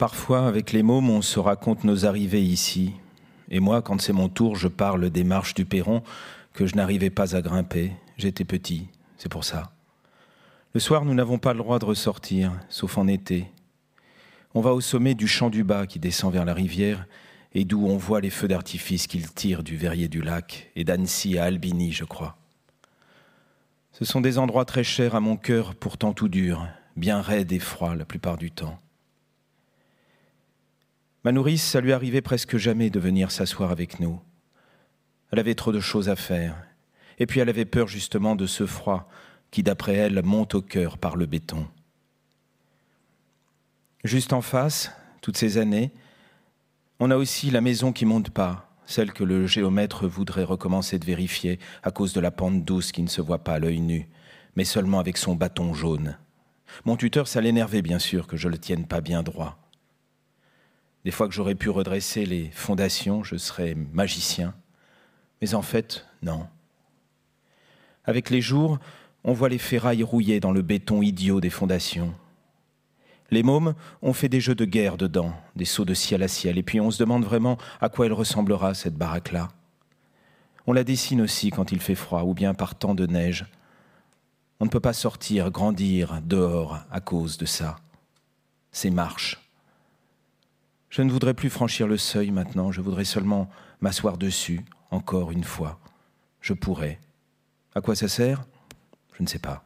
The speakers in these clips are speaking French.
Parfois, avec les mômes, on se raconte nos arrivées ici. Et moi, quand c'est mon tour, je parle des marches du perron que je n'arrivais pas à grimper. J'étais petit, c'est pour ça. Le soir, nous n'avons pas le droit de ressortir, sauf en été. On va au sommet du champ du bas qui descend vers la rivière et d'où on voit les feux d'artifice qu'ils tirent du verrier du lac et d'Annecy à Albini, je crois. Ce sont des endroits très chers à mon cœur, pourtant tout durs, bien raides et froids la plupart du temps. Ma nourrice, ça lui arrivait presque jamais de venir s'asseoir avec nous. Elle avait trop de choses à faire, et puis elle avait peur justement de ce froid qui, d'après elle, monte au cœur par le béton. Juste en face, toutes ces années, on a aussi la maison qui monte pas, celle que le géomètre voudrait recommencer de vérifier à cause de la pente douce qui ne se voit pas à l'œil nu, mais seulement avec son bâton jaune. Mon tuteur, ça l'énervait bien sûr que je le tienne pas bien droit. Des fois que j'aurais pu redresser les fondations, je serais magicien. Mais en fait, non. Avec les jours, on voit les ferrailles rouillées dans le béton idiot des fondations. Les mômes ont fait des jeux de guerre dedans, des sauts de ciel à ciel, et puis on se demande vraiment à quoi elle ressemblera, cette baraque-là. On la dessine aussi quand il fait froid, ou bien par temps de neige. On ne peut pas sortir, grandir dehors à cause de ça. Ces marches. Je ne voudrais plus franchir le seuil maintenant, je voudrais seulement m'asseoir dessus, encore une fois. Je pourrais. À quoi ça sert? Je ne sais pas.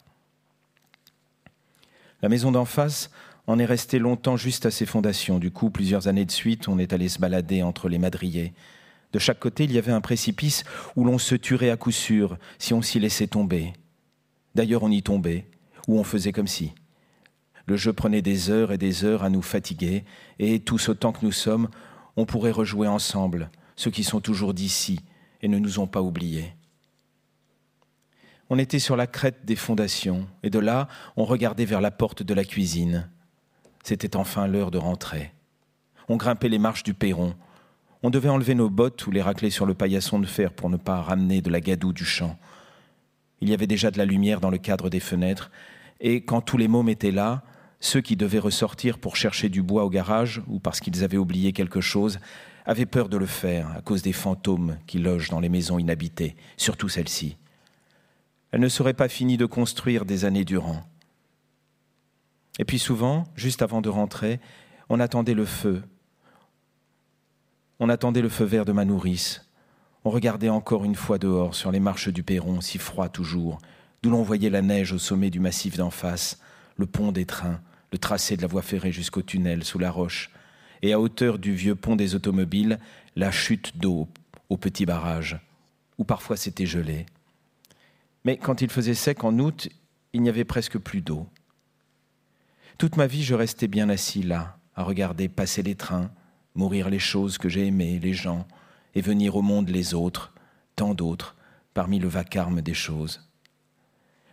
La maison d'en face en est restée longtemps juste à ses fondations. Du coup, plusieurs années de suite, on est allé se balader entre les madriers. De chaque côté, il y avait un précipice où l'on se tuerait à coup sûr si on s'y laissait tomber. D'ailleurs, on y tombait, ou on faisait comme si. Le jeu prenait des heures et des heures à nous fatiguer, et tous autant que nous sommes, on pourrait rejouer ensemble, ceux qui sont toujours d'ici et ne nous ont pas oubliés. On était sur la crête des fondations, et de là, on regardait vers la porte de la cuisine. C'était enfin l'heure de rentrer. On grimpait les marches du perron. On devait enlever nos bottes ou les racler sur le paillasson de fer pour ne pas ramener de la gadoue du champ. Il y avait déjà de la lumière dans le cadre des fenêtres, et quand tous les mômes étaient là, ceux qui devaient ressortir pour chercher du bois au garage ou parce qu'ils avaient oublié quelque chose avaient peur de le faire à cause des fantômes qui logent dans les maisons inhabitées, surtout celle-ci. Elle ne serait pas finie de construire des années durant. Et puis souvent, juste avant de rentrer, on attendait le feu. On attendait le feu vert de ma nourrice. On regardait encore une fois dehors sur les marches du perron, si froid toujours, d'où l'on voyait la neige au sommet du massif d'en face, le pont des trains, le tracé de la voie ferrée jusqu'au tunnel sous la roche, et à hauteur du vieux pont des automobiles, la chute d'eau au petit barrage, où parfois c'était gelé. Mais quand il faisait sec en août, il n'y avait presque plus d'eau. Toute ma vie, je restais bien assis là, à regarder passer les trains, mourir les choses que j'ai aimées, les gens, et venir au monde les autres, tant d'autres, parmi le vacarme des choses.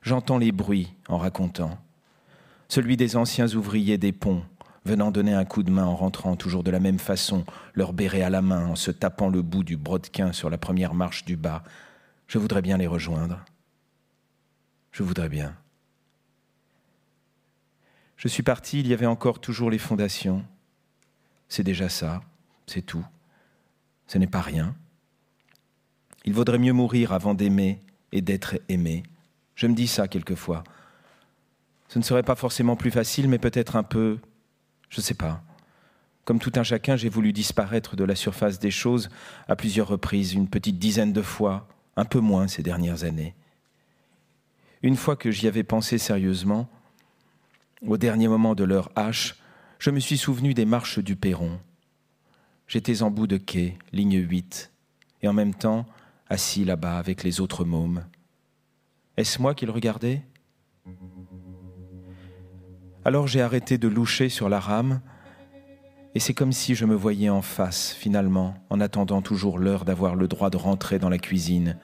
J'entends les bruits en racontant celui des anciens ouvriers des ponts, venant donner un coup de main en rentrant toujours de la même façon, leur béret à la main, en se tapant le bout du brodequin sur la première marche du bas. Je voudrais bien les rejoindre. Je voudrais bien. Je suis parti, il y avait encore toujours les fondations. C'est déjà ça, c'est tout. Ce n'est pas rien. Il vaudrait mieux mourir avant d'aimer et d'être aimé. Je me dis ça quelquefois. Ce ne serait pas forcément plus facile, mais peut-être un peu, je ne sais pas. Comme tout un chacun, j'ai voulu disparaître de la surface des choses à plusieurs reprises, une petite dizaine de fois, un peu moins ces dernières années. Une fois que j'y avais pensé sérieusement, au dernier moment de leur hache, je me suis souvenu des marches du perron. J'étais en bout de quai, ligne 8, et en même temps assis là-bas avec les autres mômes. Est-ce moi qu'ils regardaient alors j'ai arrêté de loucher sur la rame, et c'est comme si je me voyais en face, finalement, en attendant toujours l'heure d'avoir le droit de rentrer dans la cuisine,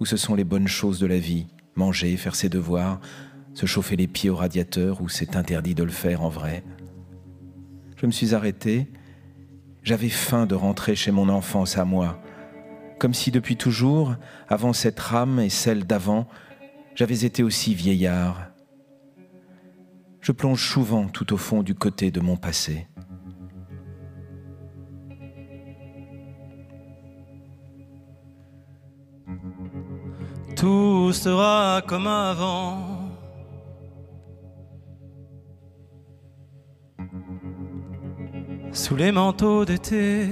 où ce sont les bonnes choses de la vie, manger, faire ses devoirs, se chauffer les pieds au radiateur, où c'est interdit de le faire en vrai. Je me suis arrêté, j'avais faim de rentrer chez mon enfance à moi, comme si depuis toujours, avant cette rame et celle d'avant, j'avais été aussi vieillard, je plonge souvent tout au fond du côté de mon passé. Tout sera comme avant. Sous les manteaux d'été.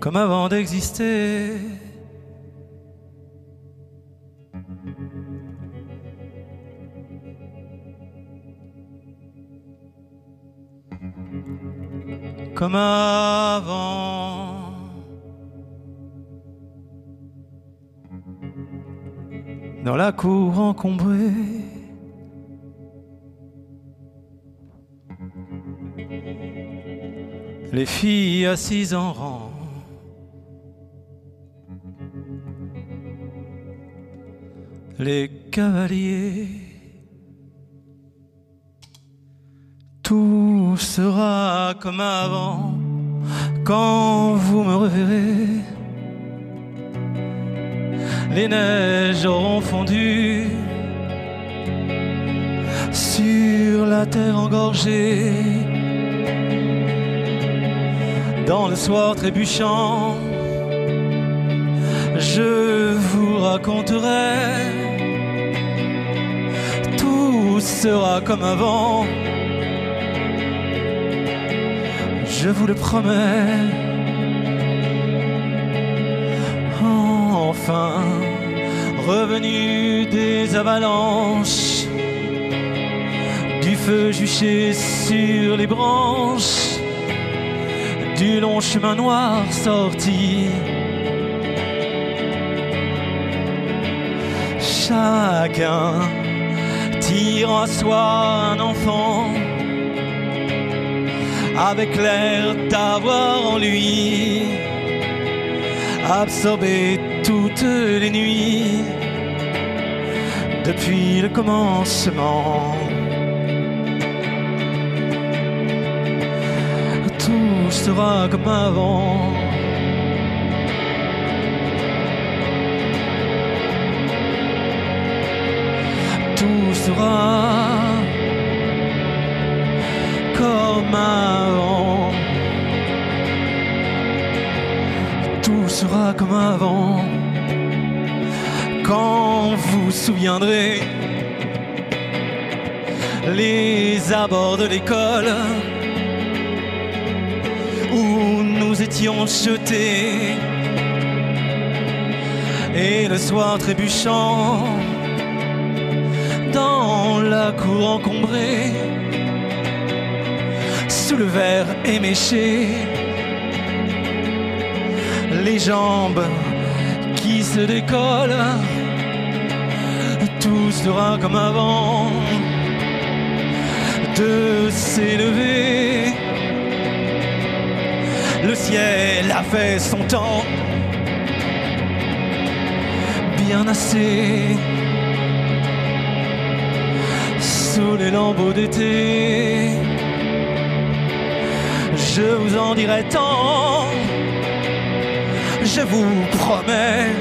Comme avant d'exister. Comme avant. Dans la cour encombrée, les filles assises en rang. Les cavaliers sera comme avant quand vous me reverrez. Les neiges auront fondu sur la terre engorgée. Dans le soir trébuchant, je vous raconterai. Tout sera comme avant je vous le promets. Enfin, revenu des avalanches, du feu juché sur les branches, du long chemin noir sorti. Chacun tire en soi un enfant avec l'air d'avoir en lui absorbé toutes les nuits depuis le commencement. Tout sera comme avant. Tout sera comme avant. Quand vous souviendrez les abords de l'école où nous étions jetés et le soir trébuchant dans la cour encombrée sous le verre éméché, les jambes qui se décollent, tout sera comme avant de s'élever. Le ciel a fait son temps, bien assez, sous les lambeaux d'été je vous en dirai tant, je vous promets.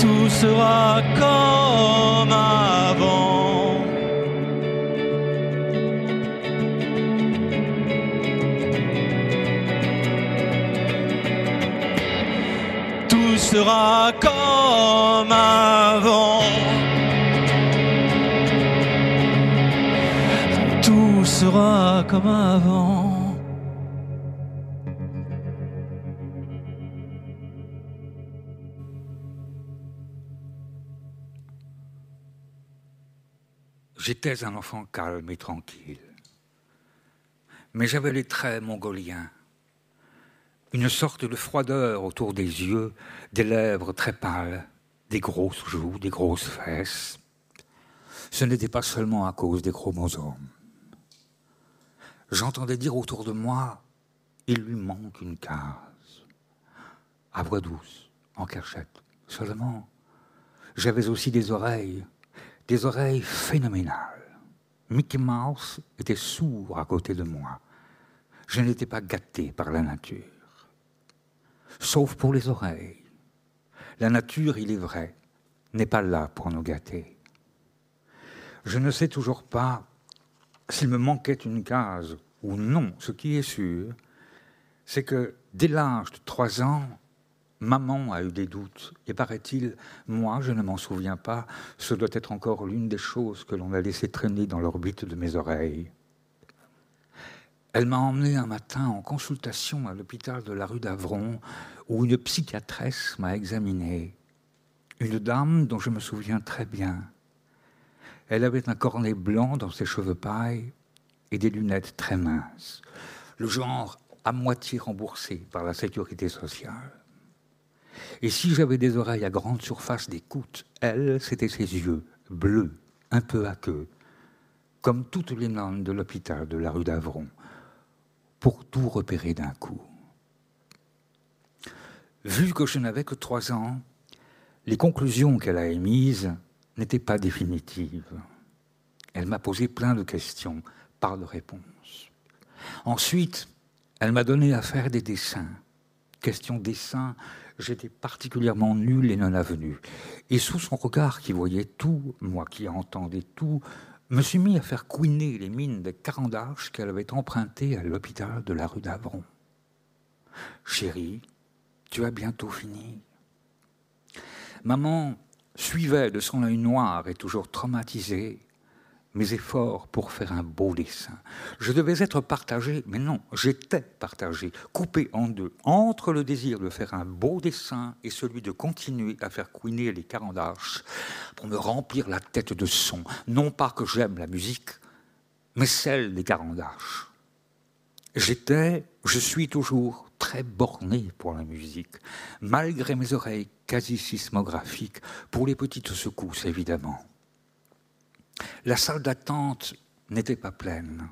Tout sera comme avant. Tout sera comme avant. sera comme avant. J'étais un enfant calme et tranquille. Mais j'avais les traits mongoliens, une sorte de froideur autour des yeux, des lèvres très pâles, des grosses joues, des grosses fesses. Ce n'était pas seulement à cause des chromosomes j'entendais dire autour de moi, il lui manque une case. À voix douce, en cachette. Seulement, j'avais aussi des oreilles, des oreilles phénoménales. Mickey Mouse était sourd à côté de moi. Je n'étais pas gâté par la nature. Sauf pour les oreilles. La nature, il est vrai, n'est pas là pour nous gâter. Je ne sais toujours pas s'il me manquait une case ou non. Ce qui est sûr, c'est que dès l'âge de trois ans, maman a eu des doutes. Et paraît-il, moi, je ne m'en souviens pas, ce doit être encore l'une des choses que l'on a laissé traîner dans l'orbite de mes oreilles. Elle m'a emmené un matin en consultation à l'hôpital de la rue d'Avron, où une psychiatresse m'a examiné. Une dame dont je me souviens très bien. Elle avait un cornet blanc dans ses cheveux paille et des lunettes très minces, le genre à moitié remboursé par la sécurité sociale. Et si j'avais des oreilles à grande surface d'écoute, elle, c'était ses yeux, bleus, un peu à queue, comme toutes les nonnes de l'hôpital de la rue d'Avron, pour tout repérer d'un coup. Vu que je n'avais que trois ans, les conclusions qu'elle a émises n'étaient pas définitives. Elle m'a posé plein de questions, pas de réponses. Ensuite, elle m'a donné à faire des dessins. Question dessin, j'étais particulièrement nul et non avenu. Et sous son regard qui voyait tout, moi qui entendais tout, me suis mis à faire couiner les mines de carandache qu'elle avait empruntées à l'hôpital de la rue d'Avron. Chérie, tu as bientôt fini. Maman suivait de son œil noir et toujours traumatisé mes efforts pour faire un beau dessin. Je devais être partagé, mais non, j'étais partagé, coupé en deux, entre le désir de faire un beau dessin et celui de continuer à faire couiner les carandaches pour me remplir la tête de son. Non pas que j'aime la musique, mais celle des carandaches. J'étais, je suis toujours très borné pour la musique, malgré mes oreilles quasi sismographiques, pour les petites secousses évidemment. La salle d'attente n'était pas pleine.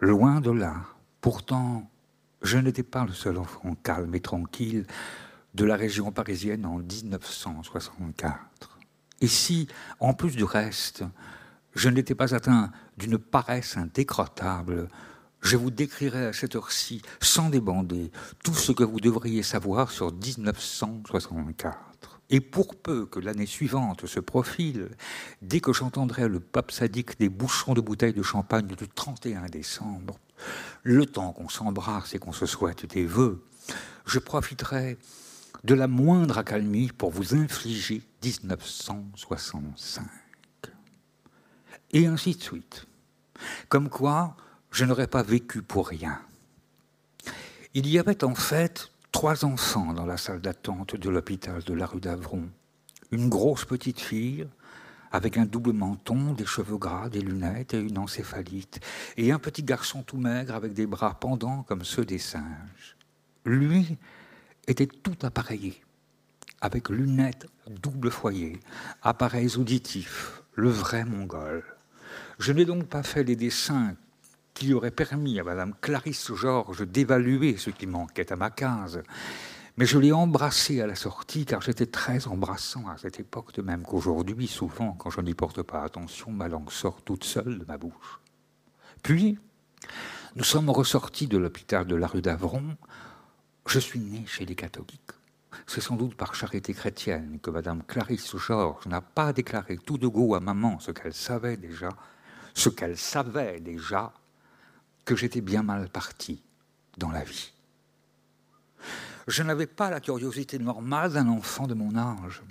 Loin de là. Pourtant, je n'étais pas le seul enfant calme et tranquille de la région parisienne en 1964. Et si, en plus du reste, je n'étais pas atteint d'une paresse indécrottable, je vous décrirai à cette heure-ci, sans débander, tout ce que vous devriez savoir sur 1964. Et pour peu que l'année suivante se profile, dès que j'entendrai le pape sadique des bouchons de bouteilles de champagne du 31 décembre, le temps qu'on s'embrasse et qu'on se souhaite des vœux, je profiterai de la moindre accalmie pour vous infliger 1965. Et ainsi de suite. Comme quoi, je n'aurais pas vécu pour rien. Il y avait en fait trois enfants dans la salle d'attente de l'hôpital de la rue d'Avron. Une grosse petite fille avec un double menton, des cheveux gras, des lunettes et une encéphalite, et un petit garçon tout maigre avec des bras pendants comme ceux des singes. Lui était tout appareillé, avec lunettes double foyer, appareils auditifs, le vrai mongol. Je n'ai donc pas fait les dessins qui aurait permis à Madame Clarisse Georges d'évaluer ce qui manquait à ma case. Mais je l'ai embrassée à la sortie, car j'étais très embrassant à cette époque, de même qu'aujourd'hui, souvent, quand je n'y porte pas attention, ma langue sort toute seule de ma bouche. Puis, nous sommes ressortis de l'hôpital de la rue d'Avron. Je suis né chez les catholiques. C'est sans doute par charité chrétienne que Madame Clarisse Georges n'a pas déclaré tout de go à maman ce qu'elle savait déjà, ce qu'elle savait déjà que j'étais bien mal parti dans la vie. Je n'avais pas la curiosité normale d'un enfant de mon âge.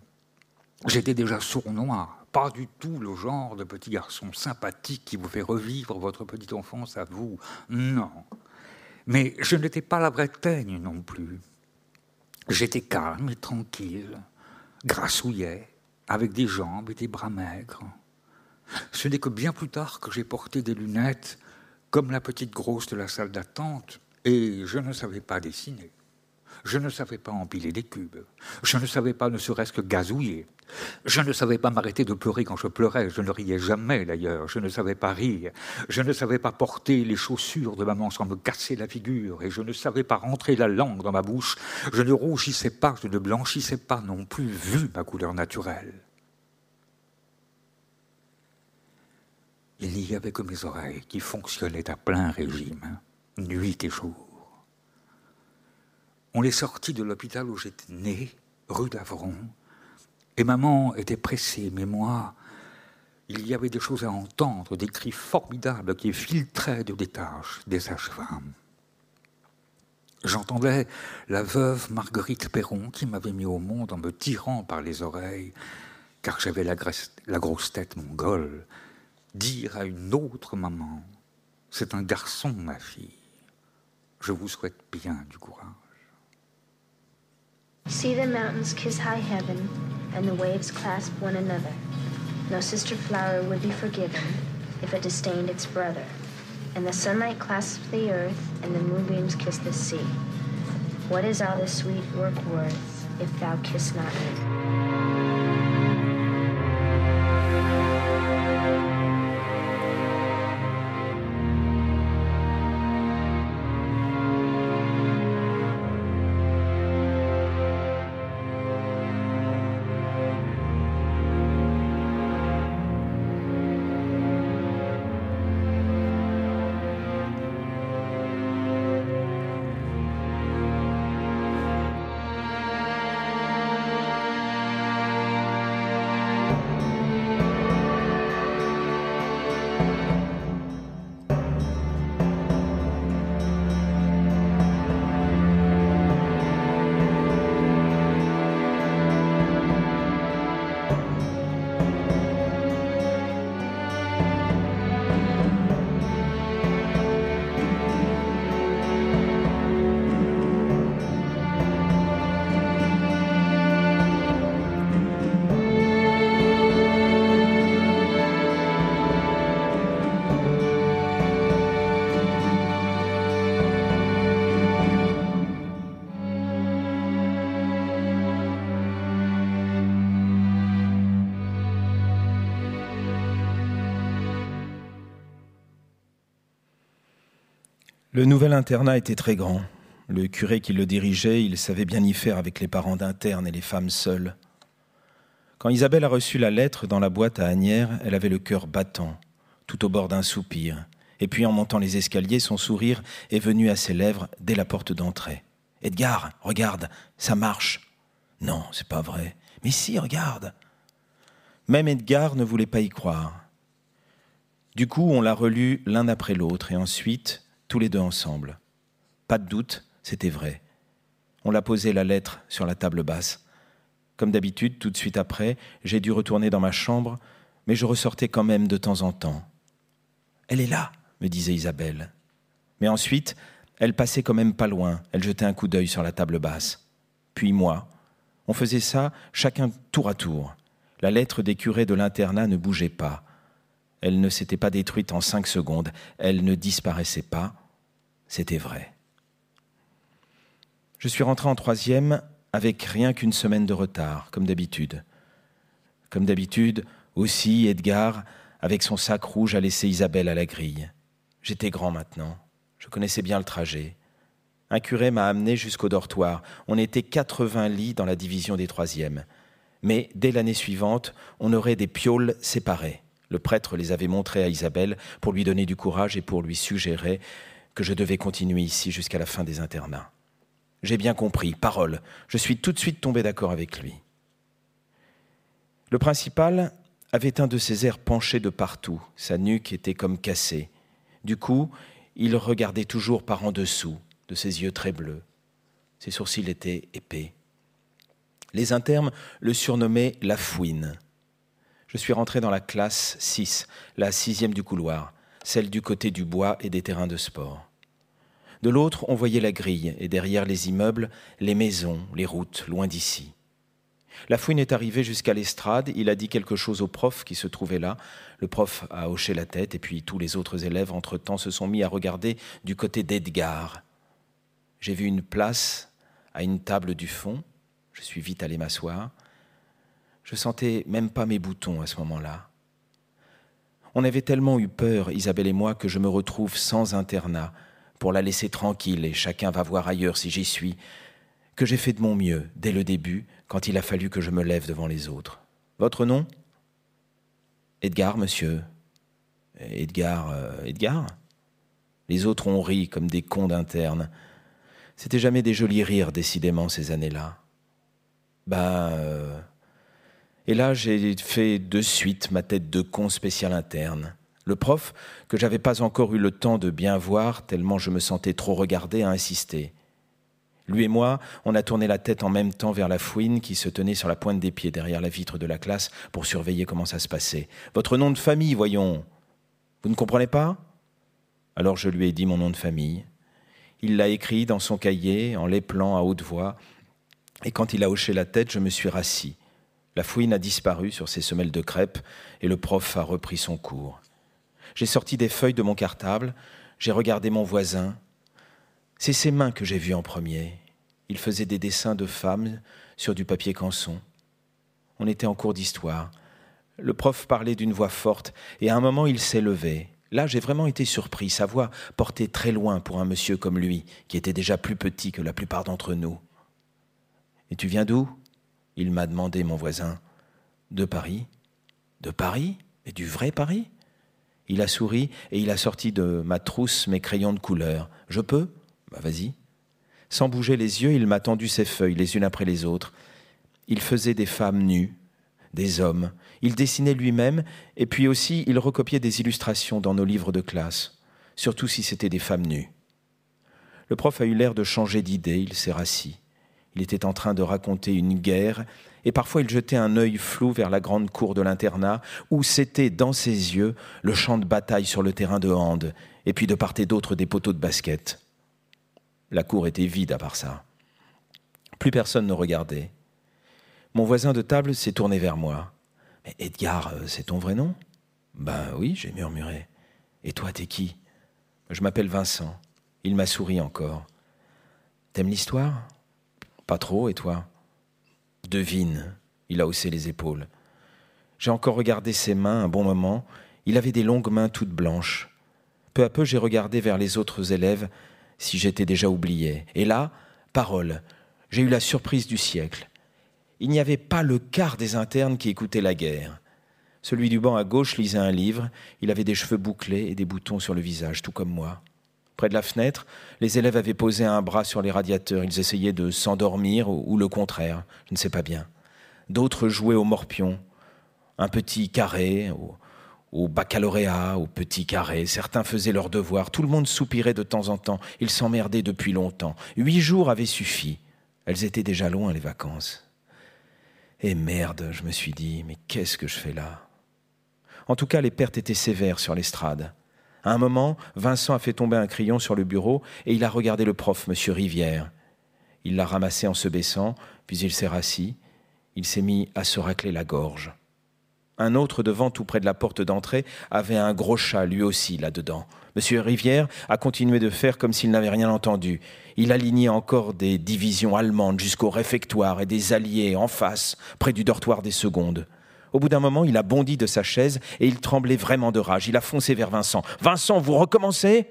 J'étais déjà sournois, pas du tout le genre de petit garçon sympathique qui vous fait revivre votre petite enfance à vous. Non. Mais je n'étais pas la vraie teigne non plus. J'étais calme et tranquille, grassouillet, avec des jambes et des bras maigres. Ce n'est que bien plus tard que j'ai porté des lunettes comme la petite grosse de la salle d'attente, et je ne savais pas dessiner. Je ne savais pas empiler des cubes. Je ne savais pas ne serait-ce que gazouiller. Je ne savais pas m'arrêter de pleurer quand je pleurais. Je ne riais jamais d'ailleurs. Je ne savais pas rire. Je ne savais pas porter les chaussures de maman sans me casser la figure. Et je ne savais pas rentrer la langue dans ma bouche. Je ne rougissais pas, je ne blanchissais pas non plus, vu ma couleur naturelle. Il mes oreilles qui fonctionnaient à plein régime, nuit et jour. On les sortit de l'hôpital où j'étais né, rue d'Avron, et maman était pressée, mais moi, il y avait des choses à entendre, des cris formidables qui filtraient de des des sages-femmes. J'entendais la veuve Marguerite Perron qui m'avait mis au monde en me tirant par les oreilles, car j'avais la, grosse tête mongole, dire à une autre maman C'est un garçon, ma fille. Je vous souhaite bien du courage. See the mountains kiss high heaven, and the waves clasp one another. No sister flower would be forgiven if it disdained its brother. And the sunlight clasps the earth, and the moonbeams kiss the sea. What is all this sweet work worth if thou kiss not me? Le nouvel internat était très grand. Le curé qui le dirigeait, il savait bien y faire avec les parents d'internes et les femmes seules. Quand Isabelle a reçu la lettre dans la boîte à Agnières, elle avait le cœur battant, tout au bord d'un soupir. Et puis en montant les escaliers, son sourire est venu à ses lèvres dès la porte d'entrée. Edgar, regarde, ça marche. Non, c'est pas vrai. Mais si, regarde. Même Edgar ne voulait pas y croire. Du coup, on l'a relu l'un après l'autre, et ensuite, tous les deux ensemble. Pas de doute, c'était vrai. On l'a posé la lettre sur la table basse. Comme d'habitude, tout de suite après, j'ai dû retourner dans ma chambre, mais je ressortais quand même de temps en temps. Elle est là, me disait Isabelle. Mais ensuite, elle passait quand même pas loin, elle jetait un coup d'œil sur la table basse. Puis moi. On faisait ça chacun tour à tour. La lettre des curés de l'internat ne bougeait pas. Elle ne s'était pas détruite en cinq secondes, elle ne disparaissait pas, c'était vrai. Je suis rentré en troisième avec rien qu'une semaine de retard, comme d'habitude. Comme d'habitude, aussi, Edgar, avec son sac rouge, a laissé Isabelle à la grille. J'étais grand maintenant, je connaissais bien le trajet. Un curé m'a amené jusqu'au dortoir. On était 80 lits dans la division des troisièmes. Mais dès l'année suivante, on aurait des pioles séparées. Le prêtre les avait montrés à Isabelle pour lui donner du courage et pour lui suggérer que je devais continuer ici jusqu'à la fin des internats. J'ai bien compris, parole, je suis tout de suite tombé d'accord avec lui. Le principal avait un de ses airs penchés de partout, sa nuque était comme cassée. Du coup, il regardait toujours par en dessous, de ses yeux très bleus. Ses sourcils étaient épais. Les internes le surnommaient la fouine je suis rentré dans la classe 6, la sixième du couloir, celle du côté du bois et des terrains de sport. De l'autre, on voyait la grille, et derrière les immeubles, les maisons, les routes, loin d'ici. La fouine est arrivée jusqu'à l'estrade, il a dit quelque chose au prof qui se trouvait là. Le prof a hoché la tête, et puis tous les autres élèves, entre-temps, se sont mis à regarder du côté d'Edgar. J'ai vu une place à une table du fond, je suis vite allé m'asseoir. Je sentais même pas mes boutons à ce moment-là. On avait tellement eu peur, Isabelle et moi, que je me retrouve sans internat, pour la laisser tranquille et chacun va voir ailleurs si j'y suis, que j'ai fait de mon mieux dès le début, quand il a fallu que je me lève devant les autres. Votre nom? Edgar, monsieur. Edgar, euh, Edgar? Les autres ont ri comme des cons d'internes. C'était jamais des jolis rires, décidément, ces années-là. Ben, Et là, j'ai fait de suite ma tête de con spécial interne. Le prof, que j'avais pas encore eu le temps de bien voir, tellement je me sentais trop regardé, a insisté. Lui et moi, on a tourné la tête en même temps vers la fouine qui se tenait sur la pointe des pieds derrière la vitre de la classe pour surveiller comment ça se passait. Votre nom de famille, voyons. Vous ne comprenez pas? Alors je lui ai dit mon nom de famille. Il l'a écrit dans son cahier, en l'épelant à haute voix, et quand il a hoché la tête, je me suis rassis. La fouine a disparu sur ses semelles de crêpes et le prof a repris son cours. J'ai sorti des feuilles de mon cartable, j'ai regardé mon voisin. C'est ses mains que j'ai vues en premier. Il faisait des dessins de femmes sur du papier canson. On était en cours d'histoire. Le prof parlait d'une voix forte et à un moment il s'est levé. Là, j'ai vraiment été surpris. Sa voix portait très loin pour un monsieur comme lui, qui était déjà plus petit que la plupart d'entre nous. Et tu viens d'où? Il m'a demandé, mon voisin. De Paris. De Paris Et du vrai Paris? Il a souri et il a sorti de ma trousse mes crayons de couleur. Je peux? Bah vas-y. Sans bouger les yeux, il m'a tendu ses feuilles les unes après les autres. Il faisait des femmes nues, des hommes. Il dessinait lui-même, et puis aussi il recopiait des illustrations dans nos livres de classe, surtout si c'était des femmes nues. Le prof a eu l'air de changer d'idée, il s'est rassis. Il était en train de raconter une guerre, et parfois il jetait un œil flou vers la grande cour de l'internat, où c'était dans ses yeux le champ de bataille sur le terrain de hand, et puis de part et d'autre des poteaux de basket. La cour était vide à part ça. Plus personne ne regardait. Mon voisin de table s'est tourné vers moi. Mais Edgar, euh, c'est ton vrai nom? Ben oui, j'ai murmuré. Et toi, t'es qui? Je m'appelle Vincent. Il m'a souri encore. T'aimes l'histoire? Pas trop, et toi? Devine. Il a haussé les épaules. J'ai encore regardé ses mains un bon moment. Il avait des longues mains toutes blanches. Peu à peu, j'ai regardé vers les autres élèves si j'étais déjà oublié. Et là, parole, j'ai eu la surprise du siècle. Il n'y avait pas le quart des internes qui écoutaient la guerre. Celui du banc à gauche lisait un livre, il avait des cheveux bouclés et des boutons sur le visage, tout comme moi. Près de la fenêtre, les élèves avaient posé un bras sur les radiateurs, ils essayaient de s'endormir ou, le contraire, je ne sais pas bien. D'autres jouaient au morpion, un petit carré, au, au baccalauréat, au petit carré. Certains faisaient leurs devoirs. Tout le monde soupirait de temps en temps. Ils s'emmerdaient depuis longtemps. Huit jours avaient suffi. Elles étaient déjà loin, les vacances. Et merde, je me suis dit, mais qu'est-ce que je fais là? En tout cas, les pertes étaient sévères sur l'estrade. À un moment, Vincent a fait tomber un crayon sur le bureau et il a regardé le prof, monsieur Rivière. Il l'a ramassé en se baissant, puis il s'est rassis. Il s'est mis à se racler la gorge. Un autre devant, tout près de la porte d'entrée, avait un gros chat, lui aussi, là-dedans. Monsieur Rivière a continué de faire comme s'il n'avait rien entendu. Il alignait encore des divisions allemandes jusqu'au réfectoire et des alliés en face, près du dortoir des secondes. Au bout d'un moment, il a bondi de sa chaise et il tremblait vraiment de rage. Il a foncé vers Vincent. Vincent, vous recommencez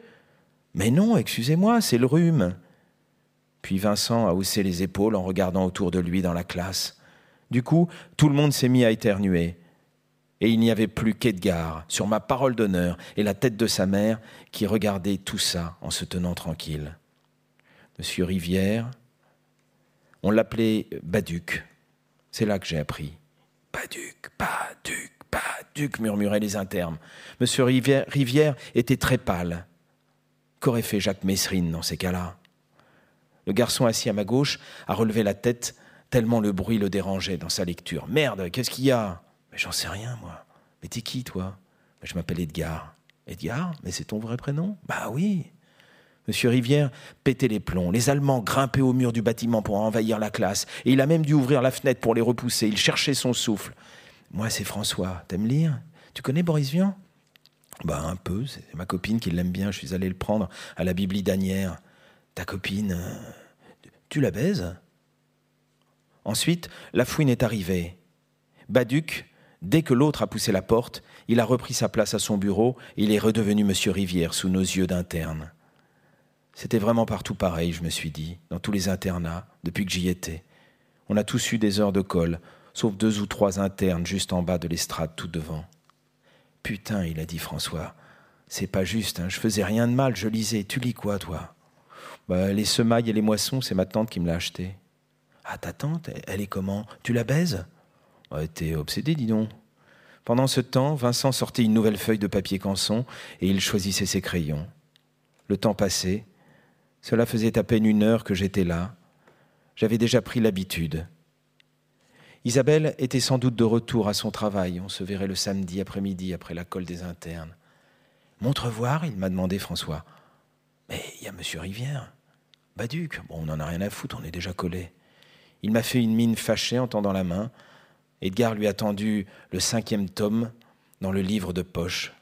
Mais non, excusez-moi, c'est le rhume. Puis Vincent a haussé les épaules en regardant autour de lui dans la classe. Du coup, tout le monde s'est mis à éternuer. Et il n'y avait plus qu'Edgar, sur ma parole d'honneur, et la tête de sa mère, qui regardait tout ça en se tenant tranquille. Monsieur Rivière, on l'appelait Baduc. C'est là que j'ai appris. Paduc, Paduc, Paduc, murmuraient les internes. Monsieur Rivière, était très pâle. Qu'aurait fait Jacques Messrine dans ces cas-là? Le garçon assis à ma gauche a relevé la tête tellement le bruit le dérangeait dans sa lecture. Merde, qu'est-ce qu'il y a? Mais j'en sais rien, moi. Mais t'es qui, toi? Je m'appelle Edgar. Edgar? Mais c'est ton vrai prénom? Bah oui. Monsieur Rivière pétait les plombs. Les Allemands grimpaient au mur du bâtiment pour envahir la classe. Et il a même dû ouvrir la fenêtre pour les repousser. Il cherchait son souffle. Moi, c'est François. T'aimes lire? Tu connais Boris Vian? Bah, un peu. C'est ma copine qui l'aime bien. Je suis allé le prendre à la Bibli d'Anière. Ta copine, euh, tu la baises? Ensuite, la fouine est arrivée. Baduc, dès que l'autre a poussé la porte, il a repris sa place à son bureau il est redevenu Monsieur Rivière sous nos yeux d'interne. C'était vraiment partout pareil, je me suis dit, dans tous les internats, depuis que j'y étais. On a tous eu des heures de colle, sauf deux ou trois internes juste en bas de l'estrade, tout devant. Putain, il a dit François, c'est pas juste, hein, je faisais rien de mal, je lisais. Tu lis quoi, toi? Bah, Les semailles et les moissons, c'est ma tante qui me l'a acheté. Ah, ta tante, elle est comment? Tu la baises? A été obsédé, dis donc. Pendant ce temps, Vincent sortait une nouvelle feuille de papier canson et il choisissait ses crayons. Le temps passait. Cela faisait à peine une heure que j'étais là. J'avais déjà pris l'habitude. Isabelle était sans doute de retour à son travail. On se verrait le samedi après-midi après la colle des internes. Montre voir, il m'a demandé François. Mais il y a monsieur Rivière. Baduc, bon, on n'en a rien à foutre, on est déjà collés. Il m'a fait une mine fâchée en tendant la main. Edgar lui a tendu le cinquième tome dans le livre de poche.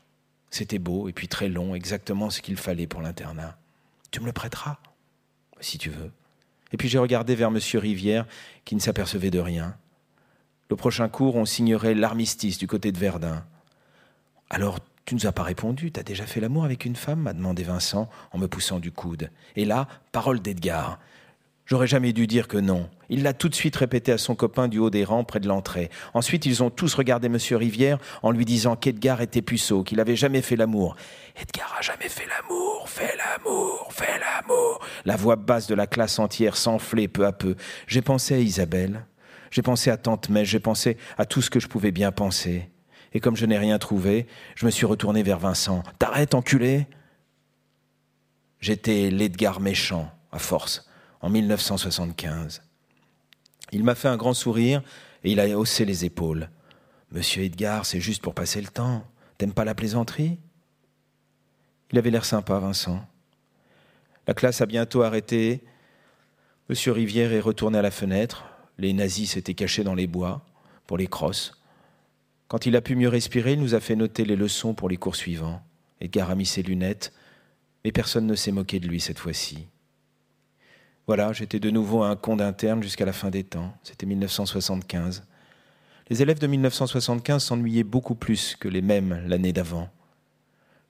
C'était beau et puis très long, exactement ce qu'il fallait pour l'internat. Tu me le prêteras Si tu veux. Et puis j'ai regardé vers M. Rivière, qui ne s'apercevait de rien. Le prochain cours, on signerait l'armistice du côté de Verdun. Alors, tu nous as pas répondu, t'as déjà fait l'amour avec une femme m'a demandé Vincent en me poussant du coude. Et là, parole d'Edgar. J'aurais jamais dû dire que non. Il l'a tout de suite répété à son copain du haut des rangs près de l'entrée. Ensuite, ils ont tous regardé M. Rivière en lui disant qu'Edgar était puceau, qu'il avait jamais fait l'amour. Edgar a jamais fait l'amour, fait l'amour, fait l'amour. La voix basse de la classe entière s'enflait peu à peu. J'ai pensé à Isabelle, j'ai pensé à Tante May, j'ai pensé à tout ce que je pouvais bien penser. Et comme je n'ai rien trouvé, je me suis retourné vers Vincent. T'arrêtes, enculé? J'étais l'Edgar méchant, à force en 1975. Il m'a fait un grand sourire et il a haussé les épaules. Monsieur Edgar, c'est juste pour passer le temps. T'aimes pas la plaisanterie? Il avait l'air sympa, Vincent. La classe a bientôt arrêté. Monsieur Rivière est retourné à la fenêtre. Les nazis s'étaient cachés dans les bois pour les crosses. Quand il a pu mieux respirer, il nous a fait noter les leçons pour les cours suivants. Edgar a mis ses lunettes, mais personne ne s'est moqué de lui cette fois-ci. Voilà, j'étais de nouveau un con d'interne jusqu'à la fin des temps. C'était 1975. Les élèves de 1975 s'ennuyaient beaucoup plus que les mêmes l'année d'avant.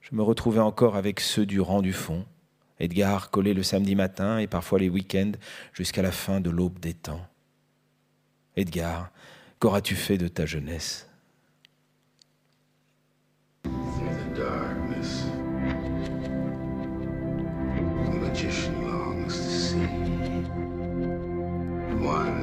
Je me retrouvais encore avec ceux du rang du fond. Edgar collé le samedi matin et parfois les week-ends jusqu'à la fin de l'aube des temps. Edgar, qu'auras-tu fait de ta jeunesse? one.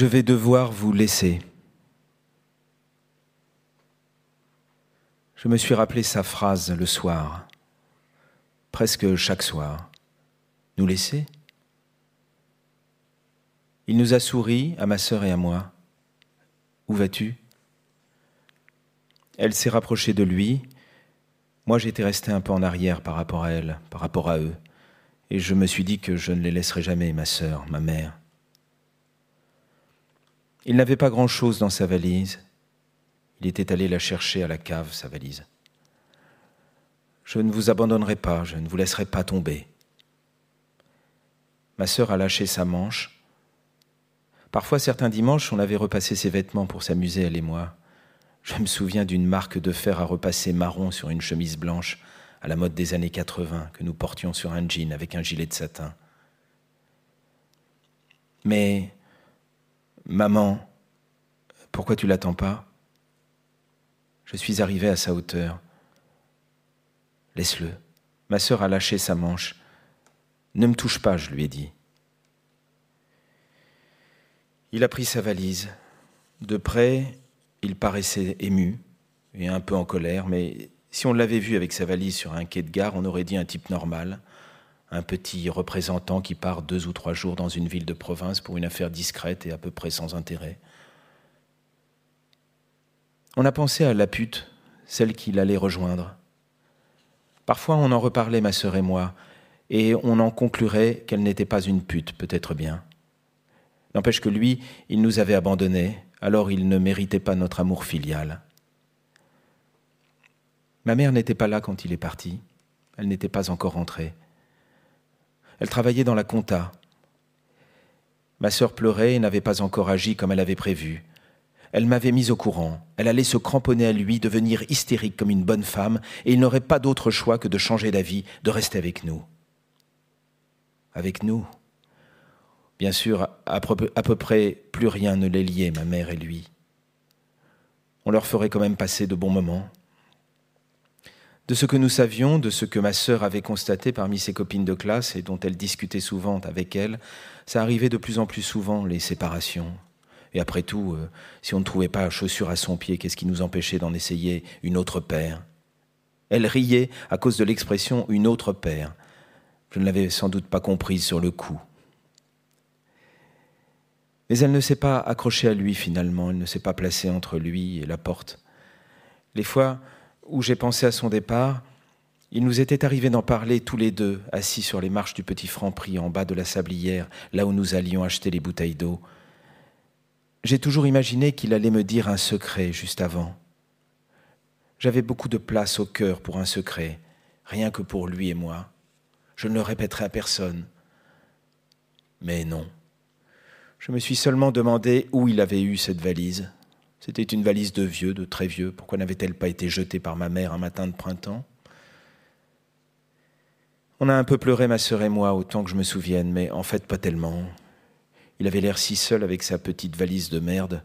Je vais devoir vous laisser. Je me suis rappelé sa phrase le soir, presque chaque soir. Nous laisser? Il nous a souri, à ma sœur et à moi. Où vas-tu? Elle s'est rapprochée de lui. Moi, j'étais resté un peu en arrière par rapport à elle, par rapport à eux. Et je me suis dit que je ne les laisserai jamais, ma sœur, ma mère. Il n'avait pas grand-chose dans sa valise. Il était allé la chercher à la cave, sa valise. Je ne vous abandonnerai pas, je ne vous laisserai pas tomber. Ma sœur a lâché sa manche. Parfois, certains dimanches, on avait repassé ses vêtements pour s'amuser, elle et moi. Je me souviens d'une marque de fer à repasser marron sur une chemise blanche à la mode des années 80 que nous portions sur un jean avec un gilet de satin. Mais, maman, pourquoi tu l'attends pas? Je suis arrivé à sa hauteur. Laisse-le. Ma sœur a lâché sa manche. Ne me touche pas, je lui ai dit. Il a pris sa valise. De près, il paraissait ému et un peu en colère, mais si on l'avait vu avec sa valise sur un quai de gare, on aurait dit un type normal, un petit représentant qui part deux ou trois jours dans une ville de province pour une affaire discrète et à peu près sans intérêt. On a pensé à la pute, celle qu'il allait rejoindre. Parfois on en reparlait, ma sœur et moi, et on en conclurait qu'elle n'était pas une pute, peut-être bien. N'empêche que lui, il nous avait abandonnés, alors il ne méritait pas notre amour filial. Ma mère n'était pas là quand il est parti. Elle n'était pas encore rentrée. Elle travaillait dans la compta. Ma sœur pleurait et n'avait pas encore agi comme elle avait prévu. Elle m'avait mis au courant. Elle allait se cramponner à lui, devenir hystérique comme une bonne femme, et il n'aurait pas d'autre choix que de changer d'avis, de rester avec nous. Avec nous Bien sûr, à peu près plus rien ne les liait, ma mère et lui. On leur ferait quand même passer de bons moments. De ce que nous savions, de ce que ma sœur avait constaté parmi ses copines de classe et dont elle discutait souvent avec elle, ça arrivait de plus en plus souvent, les séparations. Et après tout, euh, si on ne trouvait pas chaussure à son pied, qu'est-ce qui nous empêchait d'en essayer une autre paire? Elle riait à cause de l'expression une autre paire. Je ne l'avais sans doute pas comprise sur le coup. Mais elle ne s'est pas accrochée à lui finalement, elle ne s'est pas placée entre lui et la porte. Les fois où j'ai pensé à son départ, il nous était arrivé d'en parler tous les deux, assis sur les marches du petit Franc-Prix en bas de la sablière, là où nous allions acheter les bouteilles d'eau. J'ai toujours imaginé qu'il allait me dire un secret juste avant. J'avais beaucoup de place au cœur pour un secret, rien que pour lui et moi. Je ne le répéterai à personne. Mais non. Je me suis seulement demandé où il avait eu cette valise. C'était une valise de vieux, de très vieux. Pourquoi n'avait-elle pas été jetée par ma mère un matin de printemps? On a un peu pleuré, ma sœur et moi, autant que je me souvienne, mais en fait pas tellement. Il avait l'air si seul avec sa petite valise de merde.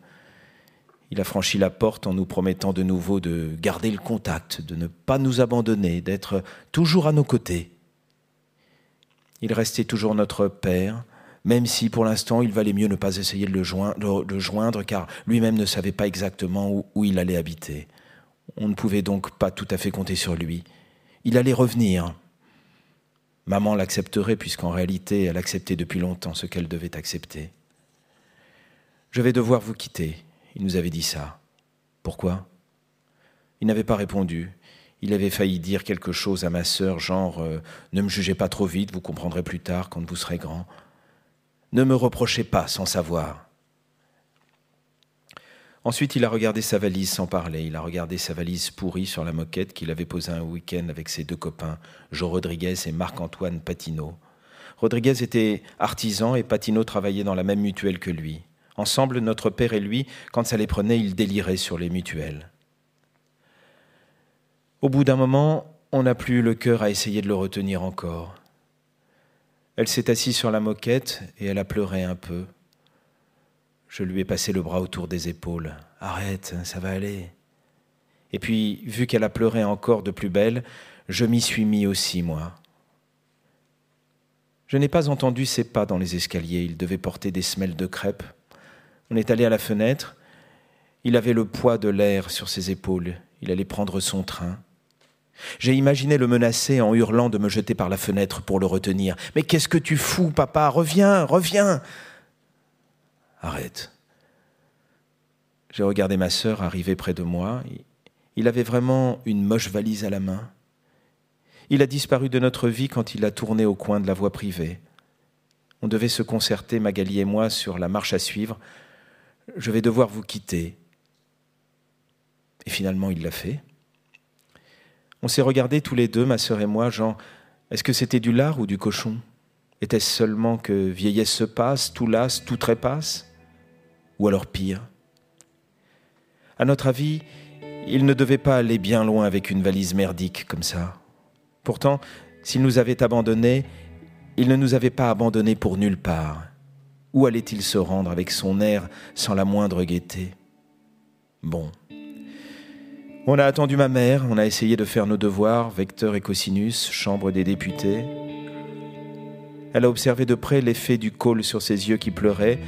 Il a franchi la porte en nous promettant de nouveau de garder le contact, de ne pas nous abandonner, d'être toujours à nos côtés. Il restait toujours notre père, même si pour l'instant il valait mieux ne pas essayer de le joindre, car lui-même ne savait pas exactement où, il allait habiter. On ne pouvait donc pas tout à fait compter sur lui. Il allait revenir. Maman l'accepterait puisqu'en réalité elle acceptait depuis longtemps ce qu'elle devait accepter. Je vais devoir vous quitter. Il nous avait dit ça. Pourquoi? Il n'avait pas répondu. Il avait failli dire quelque chose à ma sœur, genre euh, Ne me jugez pas trop vite, vous comprendrez plus tard quand vous serez grand. Ne me reprochez pas sans savoir. Ensuite, il a regardé sa valise sans parler. Il a regardé sa valise pourrie sur la moquette qu'il avait posée un week-end avec ses deux copains, Joe Rodriguez et Marc-Antoine Patineau. Rodriguez était artisan et Patineau travaillait dans la même mutuelle que lui. Ensemble, notre père et lui, quand ça les prenait, ils déliraient sur les mutuelles. Au bout d'un moment, on n'a plus le cœur à essayer de le retenir encore. Elle s'est assise sur la moquette et elle a pleuré un peu. Je lui ai passé le bras autour des épaules. Arrête, ça va aller. Et puis, vu qu'elle a pleuré encore de plus belle, je m'y suis mis aussi, moi. Je n'ai pas entendu ses pas dans les escaliers. Il devait porter des semelles de crêpes. On est allé à la fenêtre. Il avait le poids de l'air sur ses épaules. Il allait prendre son train. J'ai imaginé le menacer en hurlant de me jeter par la fenêtre pour le retenir. Mais qu'est-ce que tu fous, papa? Reviens, reviens Arrête. J'ai regardé ma sœur arriver près de moi. Il avait vraiment une moche valise à la main. Il a disparu de notre vie quand il a tourné au coin de la voie privée. On devait se concerter, Magali et moi, sur la marche à suivre. Je vais devoir vous quitter. Et finalement, il l'a fait. On s'est regardés tous les deux, ma sœur et moi, Jean. Est-ce que c'était du lard ou du cochon? Était-ce seulement que vieillesse se passe, tout lasse, tout trépasse? Ou alors pire? À notre avis, il ne devait pas aller bien loin avec une valise merdique comme ça. Pourtant, s'il nous avait abandonnés, il ne nous avait pas abandonnés pour nulle part. Où allait-il se rendre avec son air sans la moindre gaieté? Bon. On a attendu ma mère, on a essayé de faire nos devoirs, vecteur et cosinus, chambre des députés. Elle a observé de près l'effet du col sur ses yeux qui pleuraient,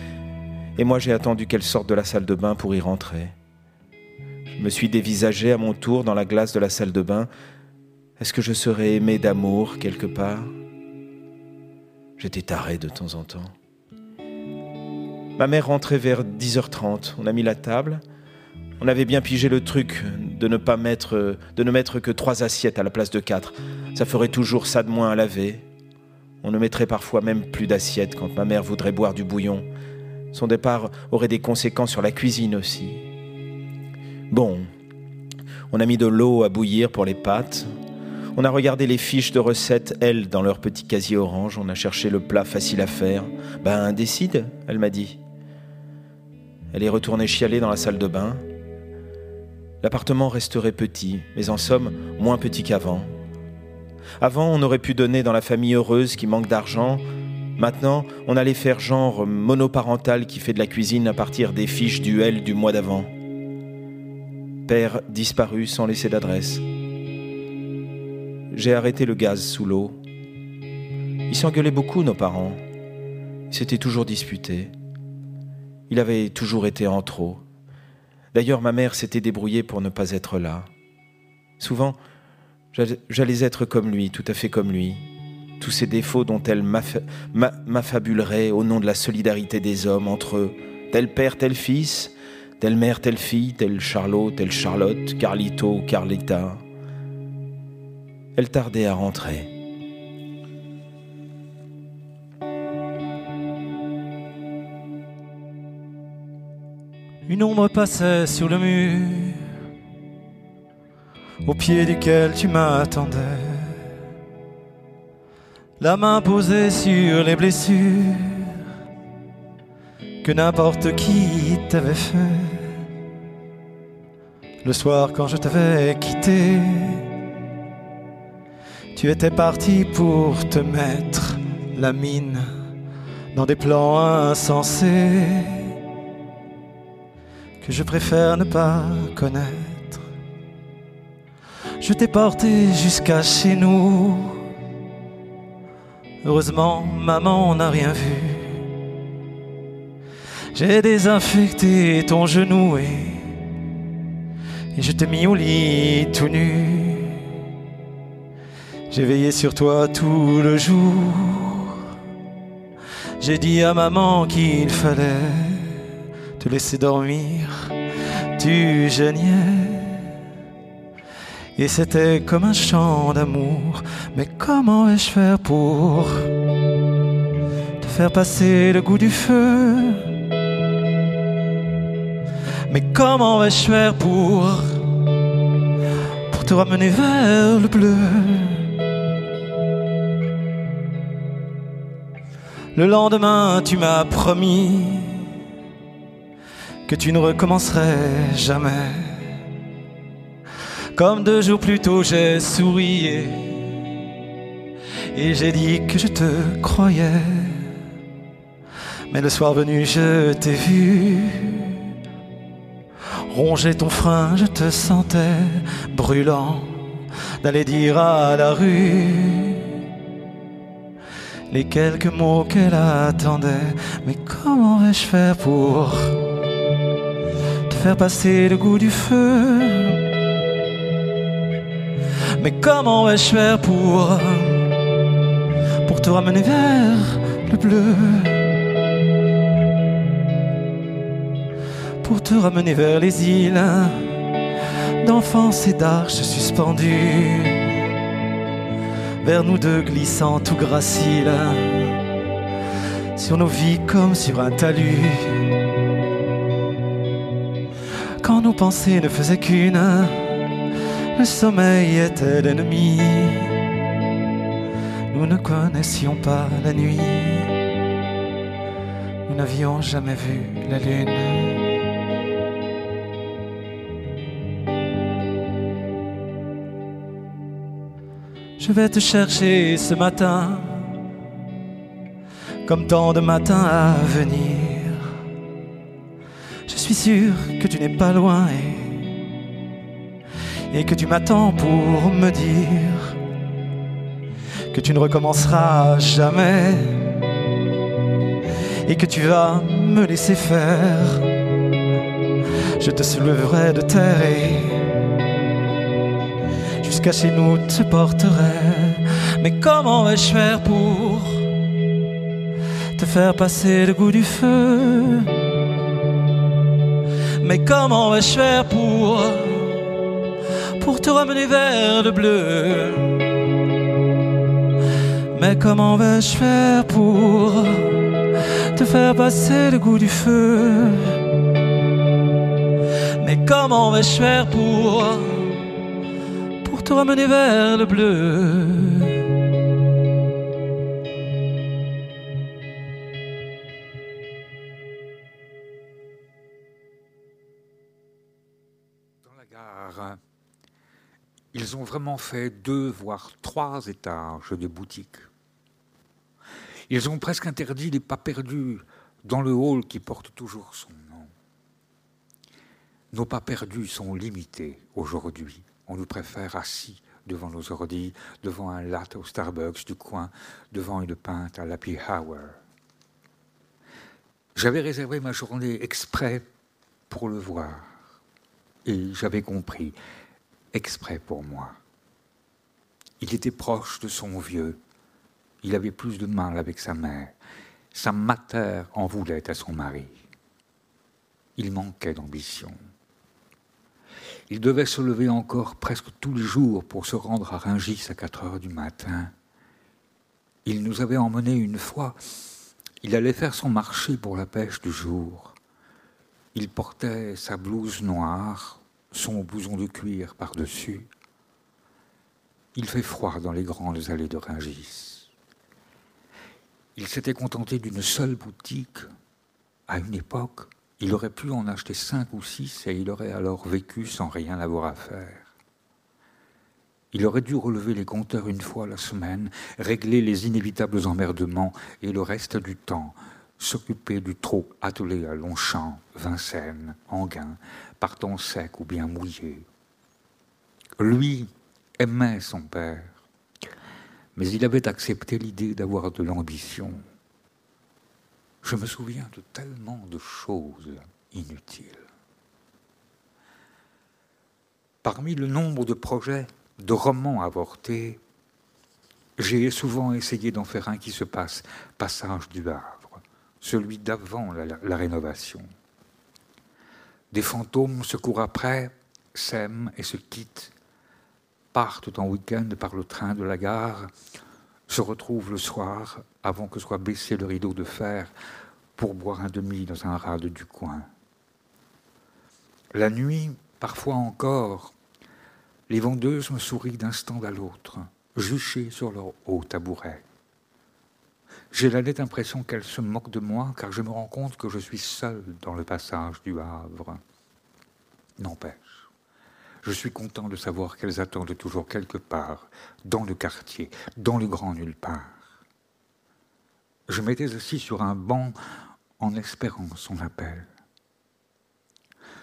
et moi j'ai attendu qu'elle sorte de la salle de bain pour y rentrer. Je me suis dévisagé à mon tour dans la glace de la salle de bain. Est-ce que je serais aimé d'amour quelque part? J'étais taré de temps en temps. Ma mère rentrait vers 10h30. On a mis la table. On avait bien pigé le truc de ne pas mettre, de ne mettre que trois assiettes à la place de quatre. Ça ferait toujours ça de moins à laver. On ne mettrait parfois même plus d'assiettes quand ma mère voudrait boire du bouillon. Son départ aurait des conséquences sur la cuisine aussi. Bon, on a mis de l'eau à bouillir pour les pâtes. On a regardé les fiches de recettes, elles, dans leur petit casier orange. On a cherché le plat facile à faire. Ben, décide, elle m'a dit. Elle est retournée chialer dans la salle de bain. L'appartement resterait petit, mais en somme moins petit qu'avant. Avant, on aurait pu donner dans la famille heureuse qui manque d'argent. Maintenant, on allait faire genre monoparental qui fait de la cuisine à partir des fiches duel du mois d'avant père disparu sans laisser d'adresse. J'ai arrêté le gaz sous l'eau. Ils s'engueulaient beaucoup, nos parents. Ils s'étaient toujours disputés. Il avait toujours été en trop. D'ailleurs, ma mère s'était débrouillée pour ne pas être là. Souvent, j'allais être comme lui, tout à fait comme lui. Tous ces défauts dont elle m'affabulerait au nom de la solidarité des hommes entre eux, tel père, tel fils, telle mère, telle fille, telle Charlot, telle Charlotte, Carlito, Carlita. Elle tardait à rentrer. Une ombre passait sur le mur, au pied duquel tu m'attendais. La main posée sur les blessures que n'importe qui t'avait fait. Le soir quand je t'avais quitté, tu étais parti pour te mettre la mine dans des plans insensés que je préfère ne pas connaître. Je t'ai porté jusqu'à chez nous. Heureusement, maman n'a rien vu. J'ai désinfecté ton genou et, je t'ai mis au lit tout nu. J'ai veillé sur toi tout le jour. J'ai dit à maman qu'il fallait laisser dormir. Tu geignais. Et c'était comme un chant d'amour. Mais comment vais-je faire pour te faire passer le goût du feu? Mais comment vais-je faire pour pour te ramener vers le bleu? Le lendemain, tu m'as promis que tu ne recommencerais jamais. Comme deux jours plus tôt, j'ai souri et j'ai dit que je te croyais. Mais le soir venu, je t'ai vu ronger ton frein, je te sentais brûlant d'aller dire à la rue les quelques mots qu'elle attendait. Mais comment vais-je faire pour faire passer le goût du feu. Mais comment vais-je faire pour pour te ramener vers le bleu? Pour te ramener vers les îles d'enfance et d'arches suspendues. Vers nous deux glissant tout gracile sur nos vies comme sur un talus. Quand nos pensées ne faisaient qu'une, le sommeil était l'ennemi. Nous ne connaissions pas la nuit, nous n'avions jamais vu la lune. Je vais te chercher ce matin, comme tant de matins à venir. Je suis sûr que tu n'es pas loin et, que tu m'attends pour me dire que tu ne recommenceras jamais et que tu vas me laisser faire. Je te soulèverai de terre et jusqu'à chez nous te porterai. Mais comment vais-je faire pour te faire passer le goût du feu? Mais comment vais-je faire pour te ramener vers le bleu? Mais comment vais-je faire pour te faire passer le goût du feu? Mais comment vais-je faire pour te ramener vers le bleu? Gare, ils ont vraiment fait deux, voire trois étages de boutiques. Ils ont presque interdit les pas perdus dans le hall qui porte toujours son nom. Nos pas perdus sont limités aujourd'hui on nous préfère assis devant nos ordi, devant un latte au Starbucks du coin, devant une pinte à l'Happy Hour. J'avais réservé ma journée exprès pour le voir. Et j'avais compris, exprès pour moi. Il était proche de son vieux. Il avait plus de mal avec sa mère. Sa mater en voulait à son mari. Il manquait d'ambition. Il devait se lever encore presque tous les jours pour se rendre à Ringis à 4 heures du matin. Il nous avait emmenés une fois. Il allait faire son marché pour la pêche du jour. Il portait sa blouse noire, son blouson de cuir par-dessus. Il fait froid dans les grandes allées de Ringis. Il s'était contenté d'une seule boutique à une époque il aurait pu en acheter cinq ou six et il aurait alors vécu sans rien avoir à faire. Il aurait dû relever les compteurs une fois la semaine, régler les inévitables emmerdements et le reste du temps s'occuper du trop attelé à Longchamp, Vincennes, Anguin, partant sec ou bien mouillé. Lui aimait son père, mais il avait accepté l'idée d'avoir de l'ambition. Je me souviens de tellement de choses inutiles. Parmi le nombre de projets, de romans avortés, j'ai souvent essayé d'en faire un qui se passe passage du Havre, celui d'avant la, rénovation. Des fantômes se courent après, s'aiment et se quittent, partent en week-end par le train de la gare, se retrouvent le soir, avant que soit baissé le rideau de fer, pour boire un demi dans un rade du coin. La nuit, parfois encore, les vendeuses me sourient d'un stand à l'autre, juchées sur leur haut tabouret. J'ai la nette impression qu'elles se moquent de moi, car je me rends compte que je suis seul dans le passage du Havre. N'empêche, je suis content de savoir qu'elles attendent toujours quelque part, dans le quartier, dans le grand nulle part. Je m'étais assis sur un banc en espérant son appel.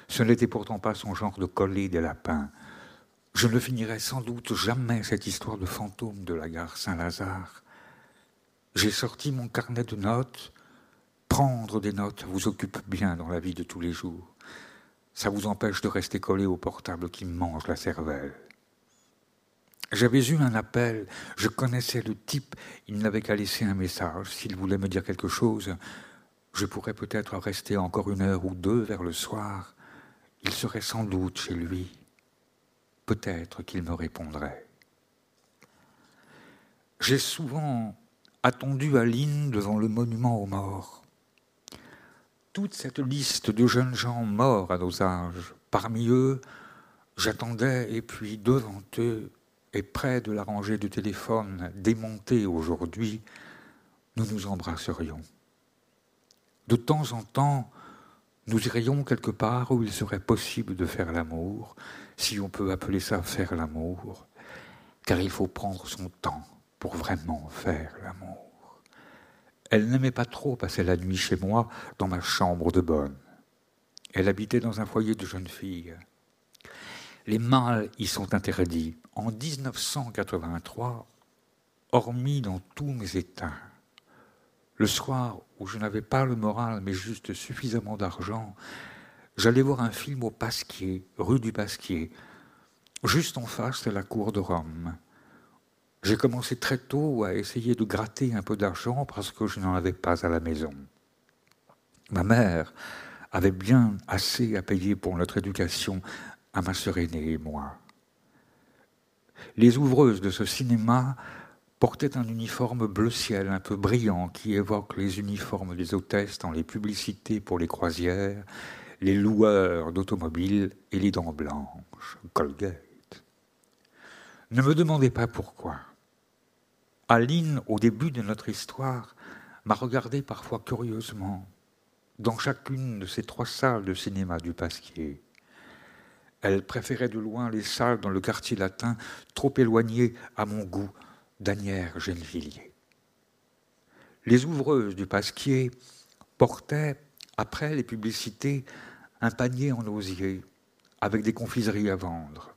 Ce n'était pourtant pas son genre de coller des lapins. Je ne finirai sans doute jamais cette histoire de fantôme de la gare Saint-Lazare. J'ai sorti mon carnet de notes. Prendre des notes vous occupe bien dans la vie de tous les jours. Ça vous empêche de rester collé au portable qui mange la cervelle. J'avais eu un appel, je connaissais le type, il n'avait qu'à laisser un message. S'il voulait me dire quelque chose, je pourrais peut-être rester encore une heure ou deux vers le soir. Il serait sans doute chez lui. Peut-être qu'il me répondrait. J'ai souvent attendu Aline devant le monument aux morts. Toute cette liste de jeunes gens morts à nos âges, parmi eux, j'attendais, et puis devant eux, et près de la rangée de téléphones démontée aujourd'hui, nous nous embrasserions. De temps en temps, nous irions quelque part où il serait possible de faire l'amour, si on peut appeler ça faire l'amour, car il faut prendre son temps pour vraiment faire l'amour. Elle n'aimait pas trop passer la nuit chez moi dans ma chambre de bonne. Elle habitait dans un foyer de jeunes filles. Les mâles y sont interdits. En 1983, hormis dans tous mes états, le soir où je n'avais pas le moral mais juste suffisamment d'argent, j'allais voir un film au Pasquier, rue du Pasquier, juste en face de la cour de Rome. J'ai commencé très tôt à essayer de gratter un peu d'argent parce que je n'en avais pas à la maison. Ma mère avait bien assez à payer pour notre éducation à ma sœur aînée et moi. Les ouvreuses de ce cinéma portaient un uniforme bleu ciel un peu brillant qui évoque les uniformes des hôtesses dans les publicités pour les croisières, les loueurs d'automobiles et les dents blanches, Colgate. Ne me demandez pas pourquoi. Aline, au début de notre histoire, m'a regardé parfois curieusement dans chacune de ces trois salles de cinéma du Pasquier. Elle préférait de loin les salles dans le quartier latin, trop éloignées à mon goût d'Anière Gennevilliers. Les ouvreuses du Pasquier portaient, après les publicités, un panier en osier avec des confiseries à vendre.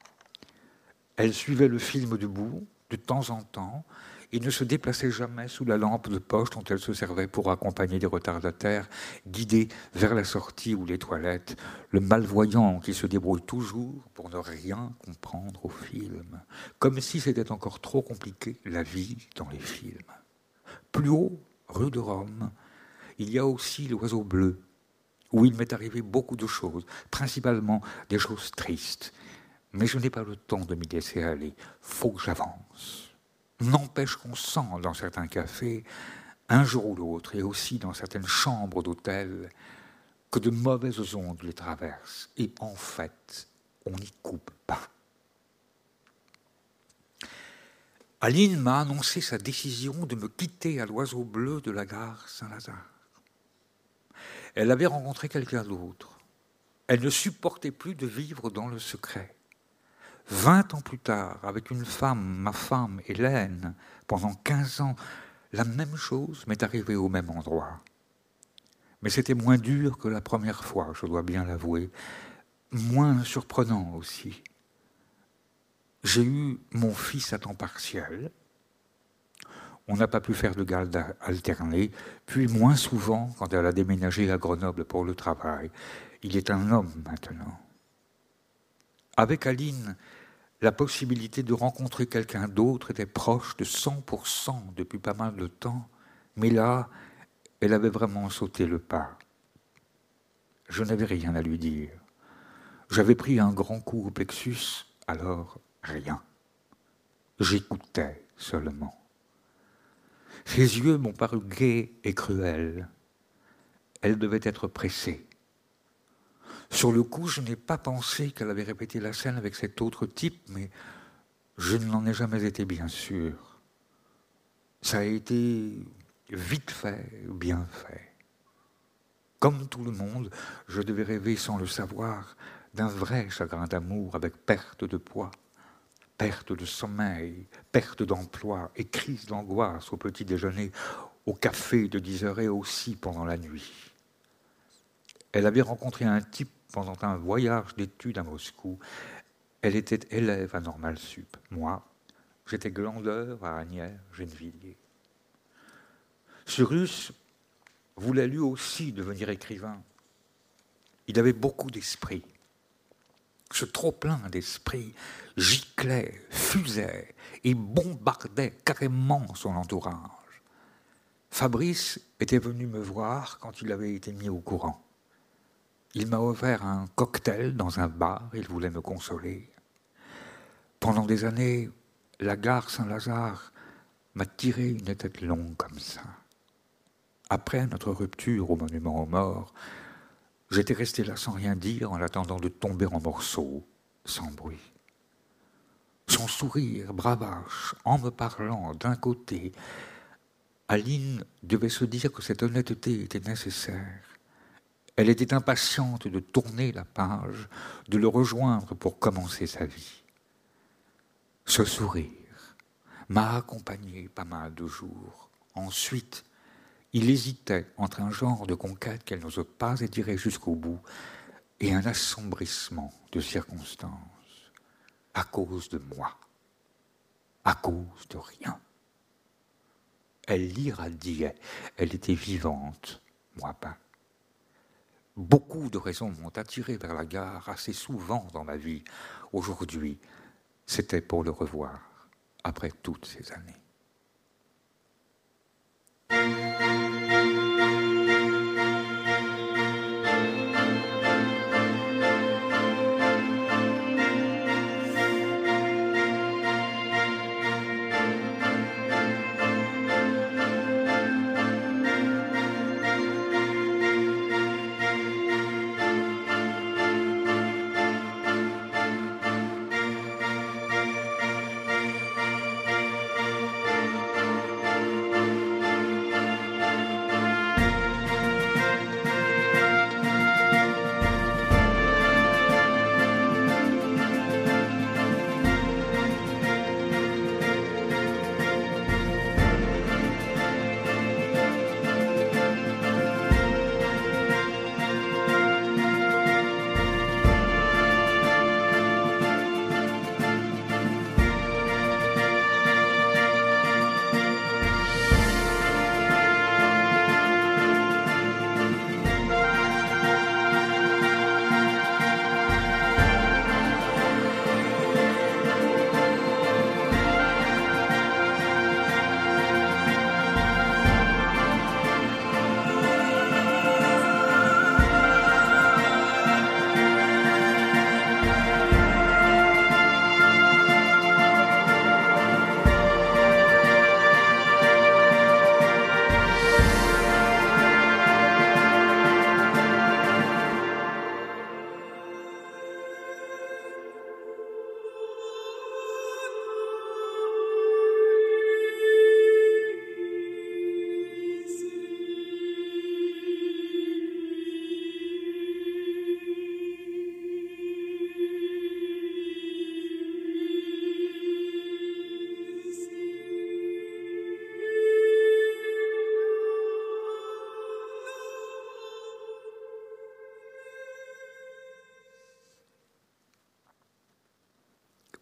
Elles suivaient le film debout, de temps en temps, il ne se déplaçait jamais sous la lampe de poche dont elle se servait pour accompagner des retardataires, guidés vers la sortie ou les toilettes, le malvoyant qui se débrouille toujours pour ne rien comprendre au film, comme si c'était encore trop compliqué la vie dans les films. Plus haut, rue de Rome, il y a aussi l'oiseau bleu, où il m'est arrivé beaucoup de choses, principalement des choses tristes. Mais je n'ai pas le temps de m'y laisser aller. Faut que j'avance n'empêche qu'on sent dans certains cafés, un jour ou l'autre, et aussi dans certaines chambres d'hôtel, que de mauvaises ondes les traversent. Et en fait, on n'y coupe pas. Aline m'a annoncé sa décision de me quitter à l'oiseau bleu de la gare Saint-Lazare. Elle avait rencontré quelqu'un d'autre. Elle ne supportait plus de vivre dans le secret. Vingt ans plus tard, avec une femme, ma femme, Hélène, pendant quinze ans, la même chose m'est arrivée au même endroit. Mais c'était moins dur que la première fois, je dois bien l'avouer, moins surprenant aussi. J'ai eu mon fils à temps partiel. On n'a pas pu faire de garde alternée, puis moins souvent quand elle a déménagé à Grenoble pour le travail. Il est un homme maintenant. Avec Aline, la possibilité de rencontrer quelqu'un d'autre était proche de 100% depuis pas mal de temps, mais là, elle avait vraiment sauté le pas. Je n'avais rien à lui dire. J'avais pris un grand coup au plexus, alors rien. J'écoutais seulement. Ses yeux m'ont paru gais et cruels. Elle devait être pressée. Sur le coup, je n'ai pas pensé qu'elle avait répété la scène avec cet autre type, mais je n'en ai jamais été bien sûr. Ça a été vite fait, bien fait. Comme tout le monde, je devais rêver sans le savoir d'un vrai chagrin d'amour avec perte de poids, perte de sommeil, perte d'emploi et crise d'angoisse au petit déjeuner, au café de 10 heures et aussi pendant la nuit. Elle avait rencontré un type pendant un voyage d'études à Moscou. Elle était élève à Normal Sup. Moi, j'étais glandeur à Agnières, Gennevilliers. Cyrus voulait lui aussi devenir écrivain. Il avait beaucoup d'esprit. Ce trop-plein d'esprit giclait, fusait et bombardait carrément son entourage. Fabrice était venu me voir quand il avait été mis au courant. Il m'a offert un cocktail dans un bar, il voulait me consoler. Pendant des années, la gare Saint-Lazare m'a tiré une tête longue comme ça. Après notre rupture au monument aux morts, j'étais resté là sans rien dire en attendant de tomber en morceaux, sans bruit. Son sourire bravache, en me parlant d'un côté, Aline devait se dire que cette honnêteté était nécessaire. Elle était impatiente de tourner la page, de le rejoindre pour commencer sa vie. Ce sourire m'a accompagné pas mal de jours. Ensuite, il hésitait entre un genre de conquête qu'elle n'ose pas étirer jusqu'au bout et un assombrissement de circonstances à cause de moi, à cause de rien. Elle l'irradiait, elle était vivante, moi pas. Beaucoup de raisons m'ont attiré vers la gare assez souvent dans ma vie. Aujourd'hui, c'était pour le revoir après toutes ces années.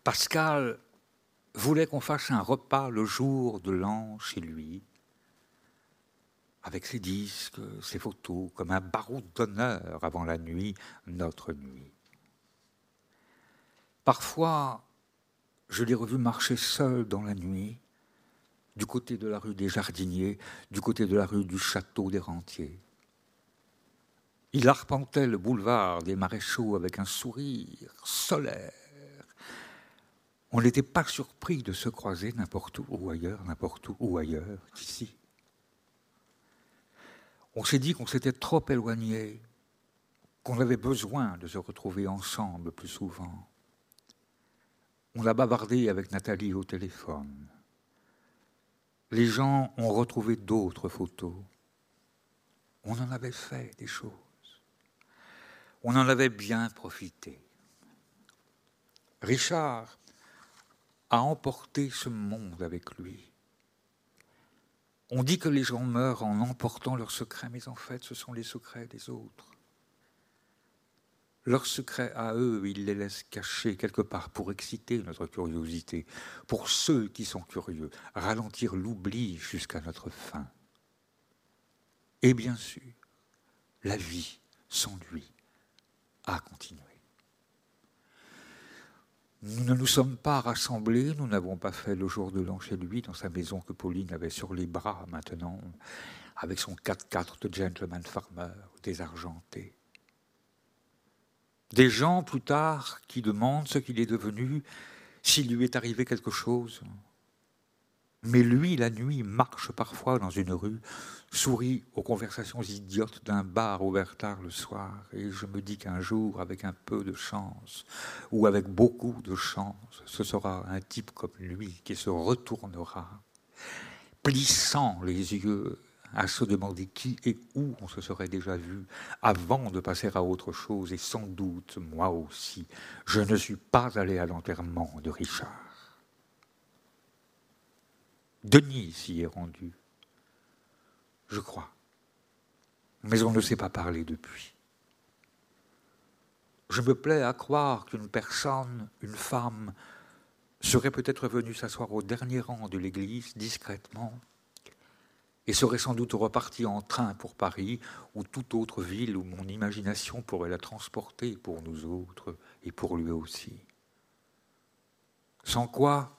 Pascal voulait qu'on fasse un repas le jour de l'an chez lui, avec ses disques, ses photos, comme un barreau d'honneur avant la nuit, notre nuit. Parfois, je l'ai revu marcher seul dans la nuit, du côté de la rue des Jardiniers, du côté de la rue du Château des Rentiers. Il arpentait le boulevard des Maréchaux avec un sourire solaire on n'était pas surpris de se croiser n'importe où ou ailleurs, n'importe où ou ailleurs qu'ici. On s'est dit qu'on s'était trop éloigné, qu'on avait besoin de se retrouver ensemble plus souvent. On a bavardé avec Nathalie au téléphone. Les gens ont retrouvé d'autres photos. On en avait fait des choses. On en avait bien profité. Richard a emporté ce monde avec lui. On dit que les gens meurent en emportant leurs secrets, mais en fait, ce sont les secrets des autres. Leurs secrets à eux, ils les laissent cachés quelque part pour exciter notre curiosité, pour ceux qui sont curieux, ralentir l'oubli jusqu'à notre fin. Et bien sûr, la vie sans lui a continué. Nous ne nous sommes pas rassemblés, nous n'avons pas fait le jour de l'an chez lui, dans sa maison que Pauline avait sur les bras maintenant, avec son 4x4 de gentleman farmer désargenté. Des gens plus tard qui demandent ce qu'il est devenu, s'il lui est arrivé quelque chose. Mais lui, la nuit, marche parfois dans une rue, sourit aux conversations idiotes d'un bar ouvert tard le soir, et je me dis qu'un jour, avec un peu de chance, ou avec beaucoup de chance, ce sera un type comme lui qui se retournera, plissant les yeux à se demander qui et où on se serait déjà vu avant de passer à autre chose, et sans doute moi aussi, je ne suis pas allé à l'enterrement de Richard. Denis s'y est rendu, je crois, mais on ne s'est pas parlé depuis. Je me plais à croire qu'une personne, une femme, serait peut-être venue s'asseoir au dernier rang de l'église discrètement et serait sans doute reparti en train pour Paris ou toute autre ville où mon imagination pourrait la transporter pour nous autres et pour lui aussi. Sans quoi,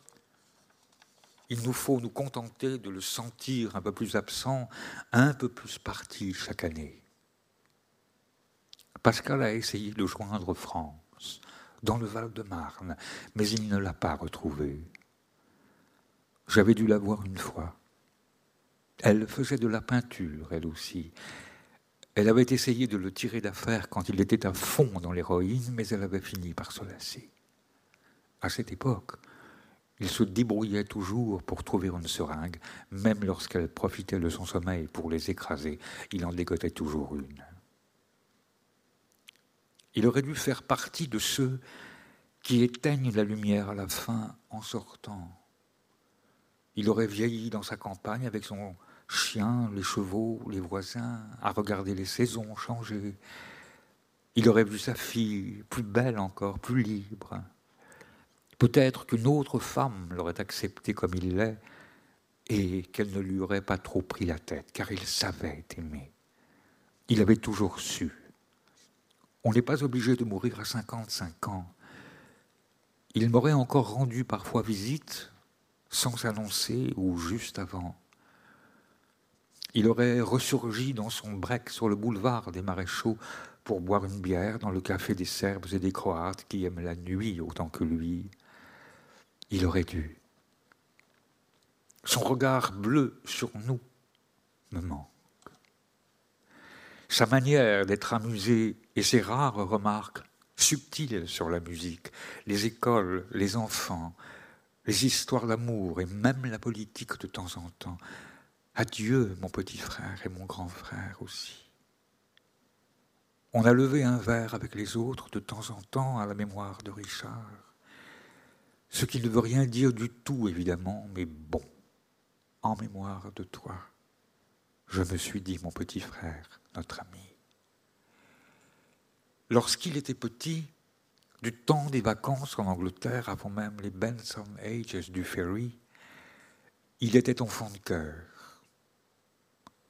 il nous faut nous contenter de le sentir un peu plus absent, un peu plus parti chaque année. Pascal a essayé de joindre France dans le Val-de-Marne, mais il ne l'a pas retrouvé. J'avais dû la voir une fois. Elle faisait de la peinture, elle aussi. Elle avait essayé de le tirer d'affaire quand il était à fond dans l'héroïne, mais elle avait fini par se lasser. À cette époque, il se débrouillait toujours pour trouver une seringue, même lorsqu'elle profitait de son sommeil pour les écraser, il en dégotait toujours une. Il aurait dû faire partie de ceux qui éteignent la lumière à la fin en sortant. Il aurait vieilli dans sa campagne avec son chien, les chevaux, les voisins, à regarder les saisons changer. Il aurait vu sa fille, plus belle encore, plus libre. Peut-être qu'une autre femme l'aurait accepté comme il l'est et qu'elle ne lui aurait pas trop pris la tête, car il savait aimer. Il avait toujours su. On n'est pas obligé de mourir à 55 ans. Il m'aurait encore rendu parfois visite, sans s'annoncer ou juste avant. Il aurait ressurgi dans son break sur le boulevard des Maréchaux pour boire une bière dans le café des Serbes et des Croates qui aiment la nuit autant que lui. Il aurait dû. Son regard bleu sur nous me manque. Sa manière d'être amusé et ses rares remarques subtiles sur la musique, les écoles, les enfants, les histoires d'amour et même la politique de temps en temps, Adieu, mon petit frère et mon grand frère aussi. On a levé un verre avec les autres de temps en temps à la mémoire de Richard. Ce qui ne veut rien dire du tout, évidemment, mais bon, en mémoire de toi, je me suis dit, mon petit frère, notre ami. Lorsqu'il était petit, du temps des vacances en Angleterre, avant même les Benson Ages du ferry, il était enfant de cœur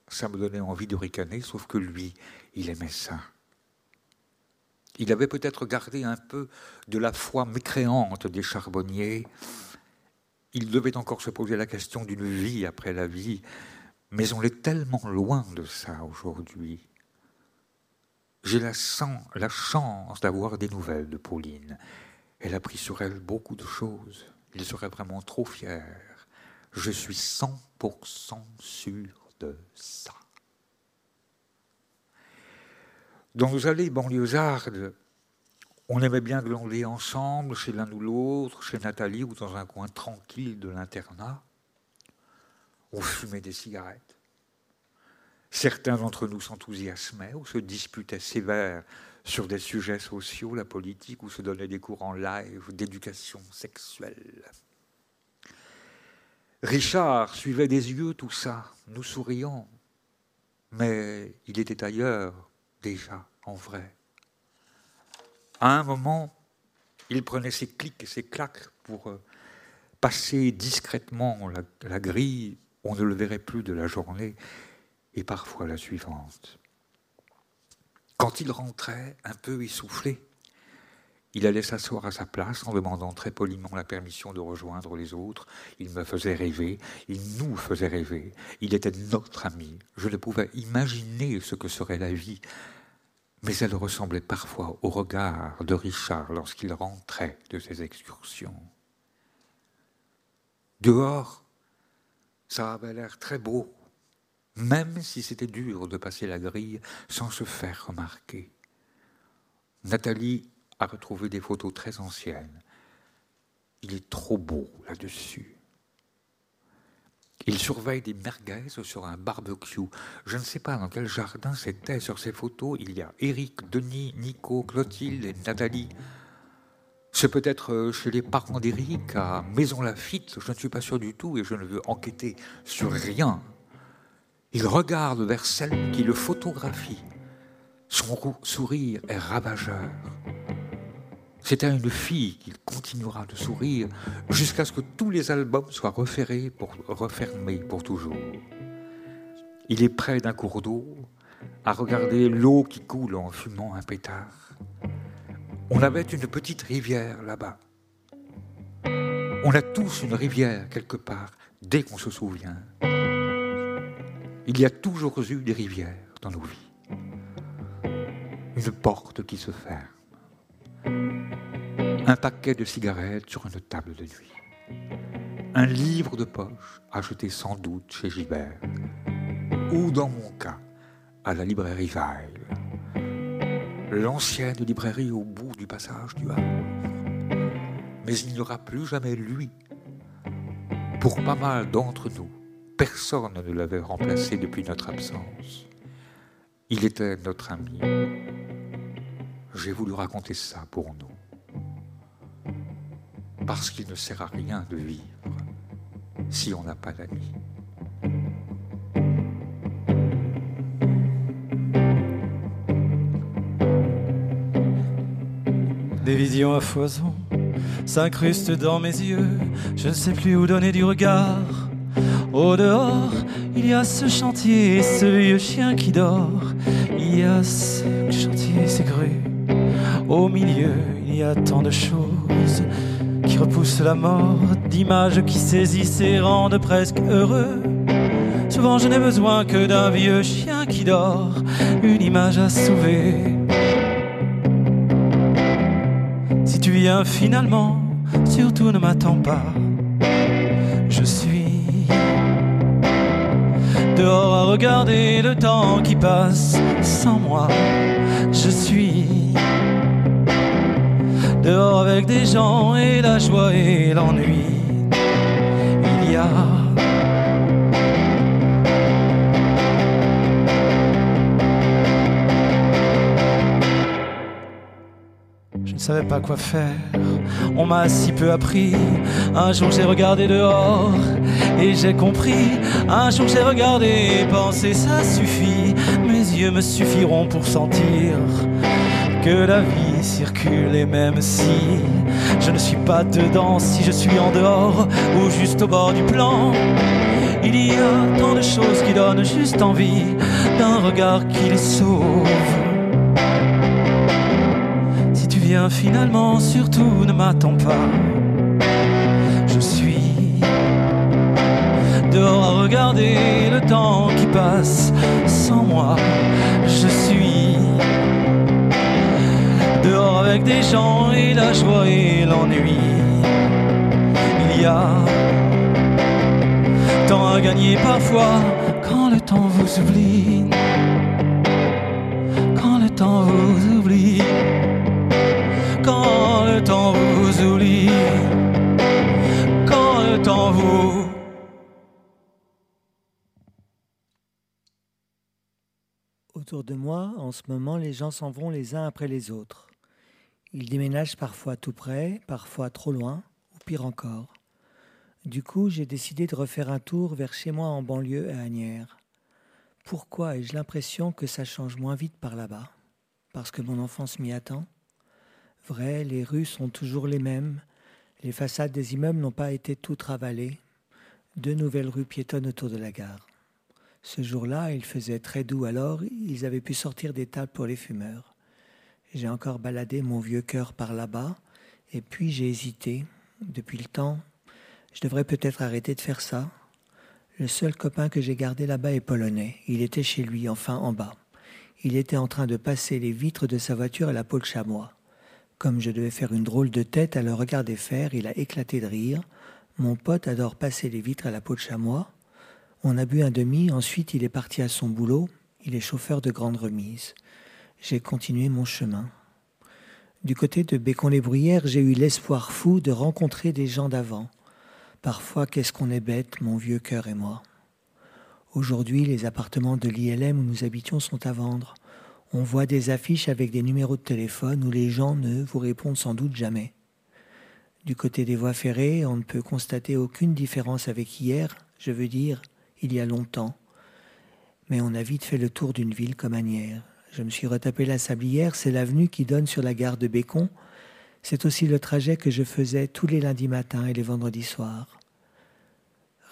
ça me donnait envie de ricaner, sauf que lui, il aimait ça. Il avait peut-être gardé un peu de la foi mécréante des charbonniers. Il devait encore se poser la question d'une vie après la vie, mais on est tellement loin de ça aujourd'hui. J'ai la, chance d'avoir des nouvelles de Pauline. Elle a pris sur elle beaucoup de choses. Il serait vraiment trop fier. Je suis 100% sûr de ça. Dans nos allées banlieusardes, on aimait bien glander ensemble chez l'un ou l'autre, chez Nathalie ou dans un coin tranquille de l'internat. On fumait des cigarettes. Certains d'entre nous s'enthousiasmaient ou se disputaient sévères sur des sujets sociaux, la politique, ou se donnaient des cours en live d'éducation sexuelle. Richard suivait des yeux tout ça, nous souriant, mais il était ailleurs déjà, en vrai. À un moment, il prenait ses clics et ses claques pour euh, passer discrètement la, grille, on ne le verrait plus de la journée, et parfois la suivante. Quand il rentrait, un peu essoufflé, il allait s'asseoir à sa place en demandant très poliment la permission de rejoindre les autres. Il me faisait rêver, il nous faisait rêver. Il était notre ami. Je ne pouvais imaginer ce que serait la vie. Mais elle ressemblait parfois au regard de Richard lorsqu'il rentrait de ses excursions. Dehors, ça avait l'air très beau, même si c'était dur de passer la grille sans se faire remarquer. Nathalie a retrouvé des photos très anciennes. Il est trop beau là-dessus. Il surveille des merguez sur un barbecue. Je ne sais pas dans quel jardin c'était. Sur ces photos, il y a Eric, Denis, Nico, Clotilde et Nathalie. C'est peut-être euh, chez les parents d'Eric à Maison Lafitte. Je ne suis pas sûr du tout et je ne veux enquêter sur rien. Il regarde vers celle qui le photographie. Son sourire est ravageur. C'est à une fille qu'il continuera de sourire jusqu'à ce que tous les albums soient refermés pour toujours. Il est près d'un cours d'eau, à regarder l'eau qui coule en fumant un pétard. On avait une petite rivière là-bas. On a tous une rivière quelque part, dès qu'on se souvient. Il y a toujours eu des rivières dans nos vies. Une porte qui se ferme un paquet de cigarettes sur une table de nuit, un livre de poche acheté sans doute chez Gilbert, ou dans mon cas, à la librairie Weil, l'ancienne librairie au bout du passage du Havre. Mais il n'y aura plus jamais lui. Pour pas mal d'entre nous, personne ne l'avait remplacé depuis notre absence. Il était notre ami. J'ai voulu raconter ça pour nous parce qu'il ne sert à rien de vivre si on n'a pas d'amis. Des visions à foison s'incrustent dans mes yeux, je ne sais plus où donner du regard. Au dehors, il y a ce chantier, ce vieux chien qui dort. Il y a ce chantier, ces grues. Au milieu, il y a tant de choses repousse la mort, d'images qui saisissent et rendent presque heureux. Souvent je n'ai besoin que d'un vieux chien qui dort, une image à sauver. Si tu viens finalement, surtout ne m'attends pas. Je suis dehors à regarder le temps qui passe sans moi. Dehors avec des gens et la joie et l'ennui. Il y a Je ne savais pas quoi faire, on m'a si peu appris. Un jour j'ai regardé dehors et j'ai compris. Un jour j'ai regardé, pensé ça suffit. Mes yeux me suffiront pour sentir que la vie circule et même si je ne suis pas dedans, si je suis en dehors ou juste au bord du plan, il y a tant de choses qui donnent juste envie d'un regard qui les sauve. Si tu viens finalement, surtout ne m'attends pas. Je suis dehors à regarder le temps qui passe sans moi. Je suis avec des gens et la joie et l'ennui. Il y a tant à gagner parfois quand le temps vous oublie. Quand le temps vous oublie. Quand le temps vous oublie. Quand le temps vous Autour de moi, en ce moment, les gens s'en vont les uns après les autres. Ils déménagent parfois tout près, parfois trop loin, ou pire encore. Du coup, j'ai décidé de refaire un tour vers chez moi en banlieue à Agnières. Pourquoi ai-je l'impression que ça change moins vite par là-bas? Parce que mon enfance m'y attend? Vrai, les rues sont toujours les mêmes, les façades des immeubles n'ont pas été toutes ravalées, deux nouvelles rues piétonnes autour de la gare. Ce jour-là, il faisait très doux alors, ils avaient pu sortir des tables pour les fumeurs. J'ai encore baladé mon vieux cœur par là-bas, et puis j'ai hésité. Depuis le temps, je devrais peut-être arrêter de faire ça. Le seul copain que j'ai gardé là-bas est polonais. Il était chez lui, enfin en bas. Il était en train de passer les vitres de sa voiture à la peau de chamois. Comme je devais faire une drôle de tête à le regarder faire, il a éclaté de rire. Mon pote adore passer les vitres à la peau de chamois. On a bu un demi, ensuite il est parti à son boulot. Il est chauffeur de grande remise. J'ai continué mon chemin. Du côté de Bécon-les-Bruyères, j'ai eu l'espoir fou de rencontrer des gens d'avant. Parfois, qu'est-ce qu'on est bête, mon vieux cœur et moi. Aujourd'hui, les appartements de l'ILM où nous habitions sont à vendre. On voit des affiches avec des numéros de téléphone où les gens ne vous répondent sans doute jamais. Du côté des voies ferrées, on ne peut constater aucune différence avec hier, je veux dire, il y a longtemps. Mais on a vite fait le tour d'une ville comme Agnières. Je me suis retapé la sablière, c'est l'avenue qui donne sur la gare de Bécon, c'est aussi le trajet que je faisais tous les lundis matins et les vendredis soirs.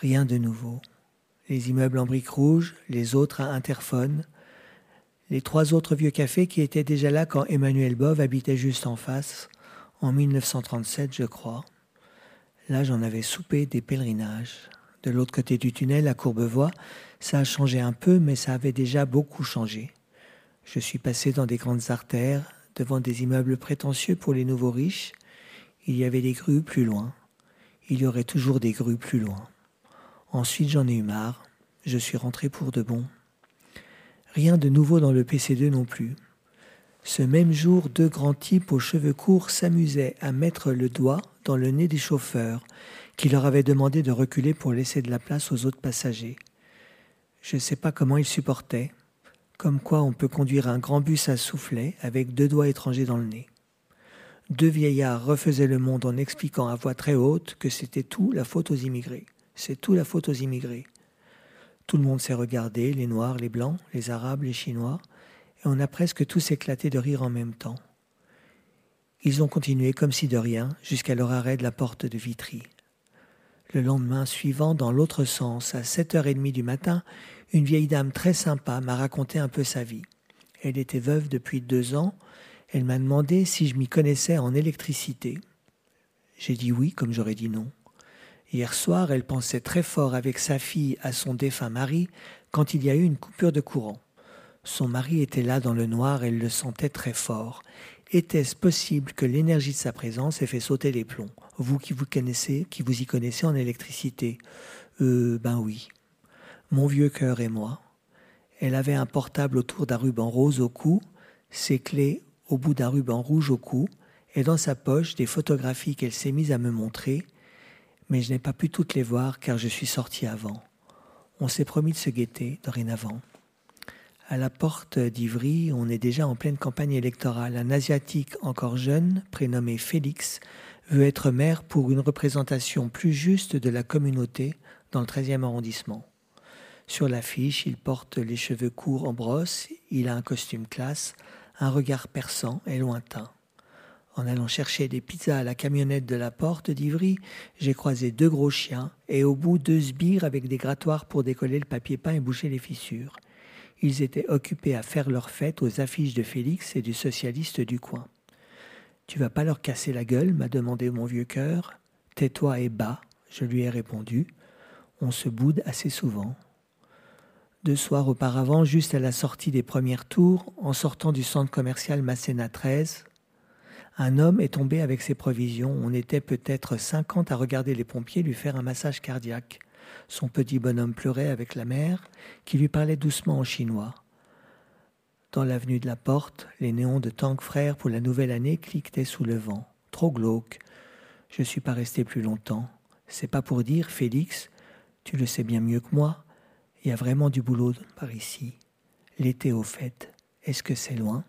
Rien de nouveau. Les immeubles en briques rouges, les autres à interphone, les trois autres vieux cafés qui étaient déjà là quand Emmanuel Bove habitait juste en face, en 1937, je crois. Là, j'en avais soupé des pèlerinages. De l'autre côté du tunnel, à Courbevoie, ça a changé un peu, mais ça avait déjà beaucoup changé. Je suis passé dans des grandes artères, devant des immeubles prétentieux pour les nouveaux riches. Il y avait des grues plus loin. Il y aurait toujours des grues plus loin. Ensuite, j'en ai eu marre. Je suis rentré pour de bon. Rien de nouveau dans le PC2 non plus. Ce même jour, deux grands types aux cheveux courts s'amusaient à mettre le doigt dans le nez des chauffeurs, qui leur avaient demandé de reculer pour laisser de la place aux autres passagers. Je ne sais pas comment ils supportaient, comme quoi on peut conduire un grand bus à soufflet avec deux doigts étrangers dans le nez. Deux vieillards refaisaient le monde en expliquant à voix très haute que c'était tout la faute aux immigrés. C'est tout la faute aux immigrés. Tout le monde s'est regardé, les Noirs, les Blancs, les Arabes, les Chinois, et on a presque tous éclaté de rire en même temps. Ils ont continué comme si de rien jusqu'à leur arrêt de la porte de Vitry. Le lendemain suivant, dans l'autre sens, à 7h30 du matin, une vieille dame très sympa m'a raconté un peu sa vie. Elle était veuve depuis deux ans. Elle m'a demandé si je m'y connaissais en électricité. J'ai dit oui, comme j'aurais dit non. Hier soir, elle pensait très fort avec sa fille à son défunt mari quand il y a eu une coupure de courant. Son mari était là dans le noir, elle le sentait très fort. Était-ce possible que l'énergie de sa présence ait fait sauter les plombs? Vous qui vous connaissez, qui vous y connaissez en électricité Euh, ben oui mon vieux cœur et moi. Elle avait un portable autour d'un ruban rose au cou, ses clés au bout d'un ruban rouge au cou, et dans sa poche des photographies qu'elle s'est mise à me montrer, mais je n'ai pas pu toutes les voir car je suis sorti avant. On s'est promis de se guetter dorénavant. À la porte d'Ivry, on est déjà en pleine campagne électorale. Un Asiatique encore jeune, prénommé Félix, veut être maire pour une représentation plus juste de la communauté dans le 13e arrondissement. Sur l'affiche, il porte les cheveux courts en brosse, il a un costume classe, un regard perçant et lointain. En allant chercher des pizzas à la camionnette de la porte d'Ivry, j'ai croisé deux gros chiens et au bout deux sbires avec des grattoirs pour décoller le papier peint et boucher les fissures. Ils étaient occupés à faire leur fête aux affiches de Félix et du socialiste du coin. Tu vas pas leur casser la gueule m'a demandé mon vieux cœur. Tais-toi et bas, je lui ai répondu. On se boude assez souvent. Deux soirs auparavant, juste à la sortie des premières tours, en sortant du centre commercial Masséna 13, un homme est tombé avec ses provisions. On était peut-être cinquante à regarder les pompiers lui faire un massage cardiaque. Son petit bonhomme pleurait avec la mère, qui lui parlait doucement en chinois. Dans l'avenue de la Porte, les néons de Tank Frères pour la nouvelle année cliquetaient sous le vent. Trop glauque. Je ne suis pas resté plus longtemps. C'est pas pour dire, Félix, tu le sais bien mieux que moi, il y a vraiment du boulot par ici. L'été au fait, est-ce que c'est loin?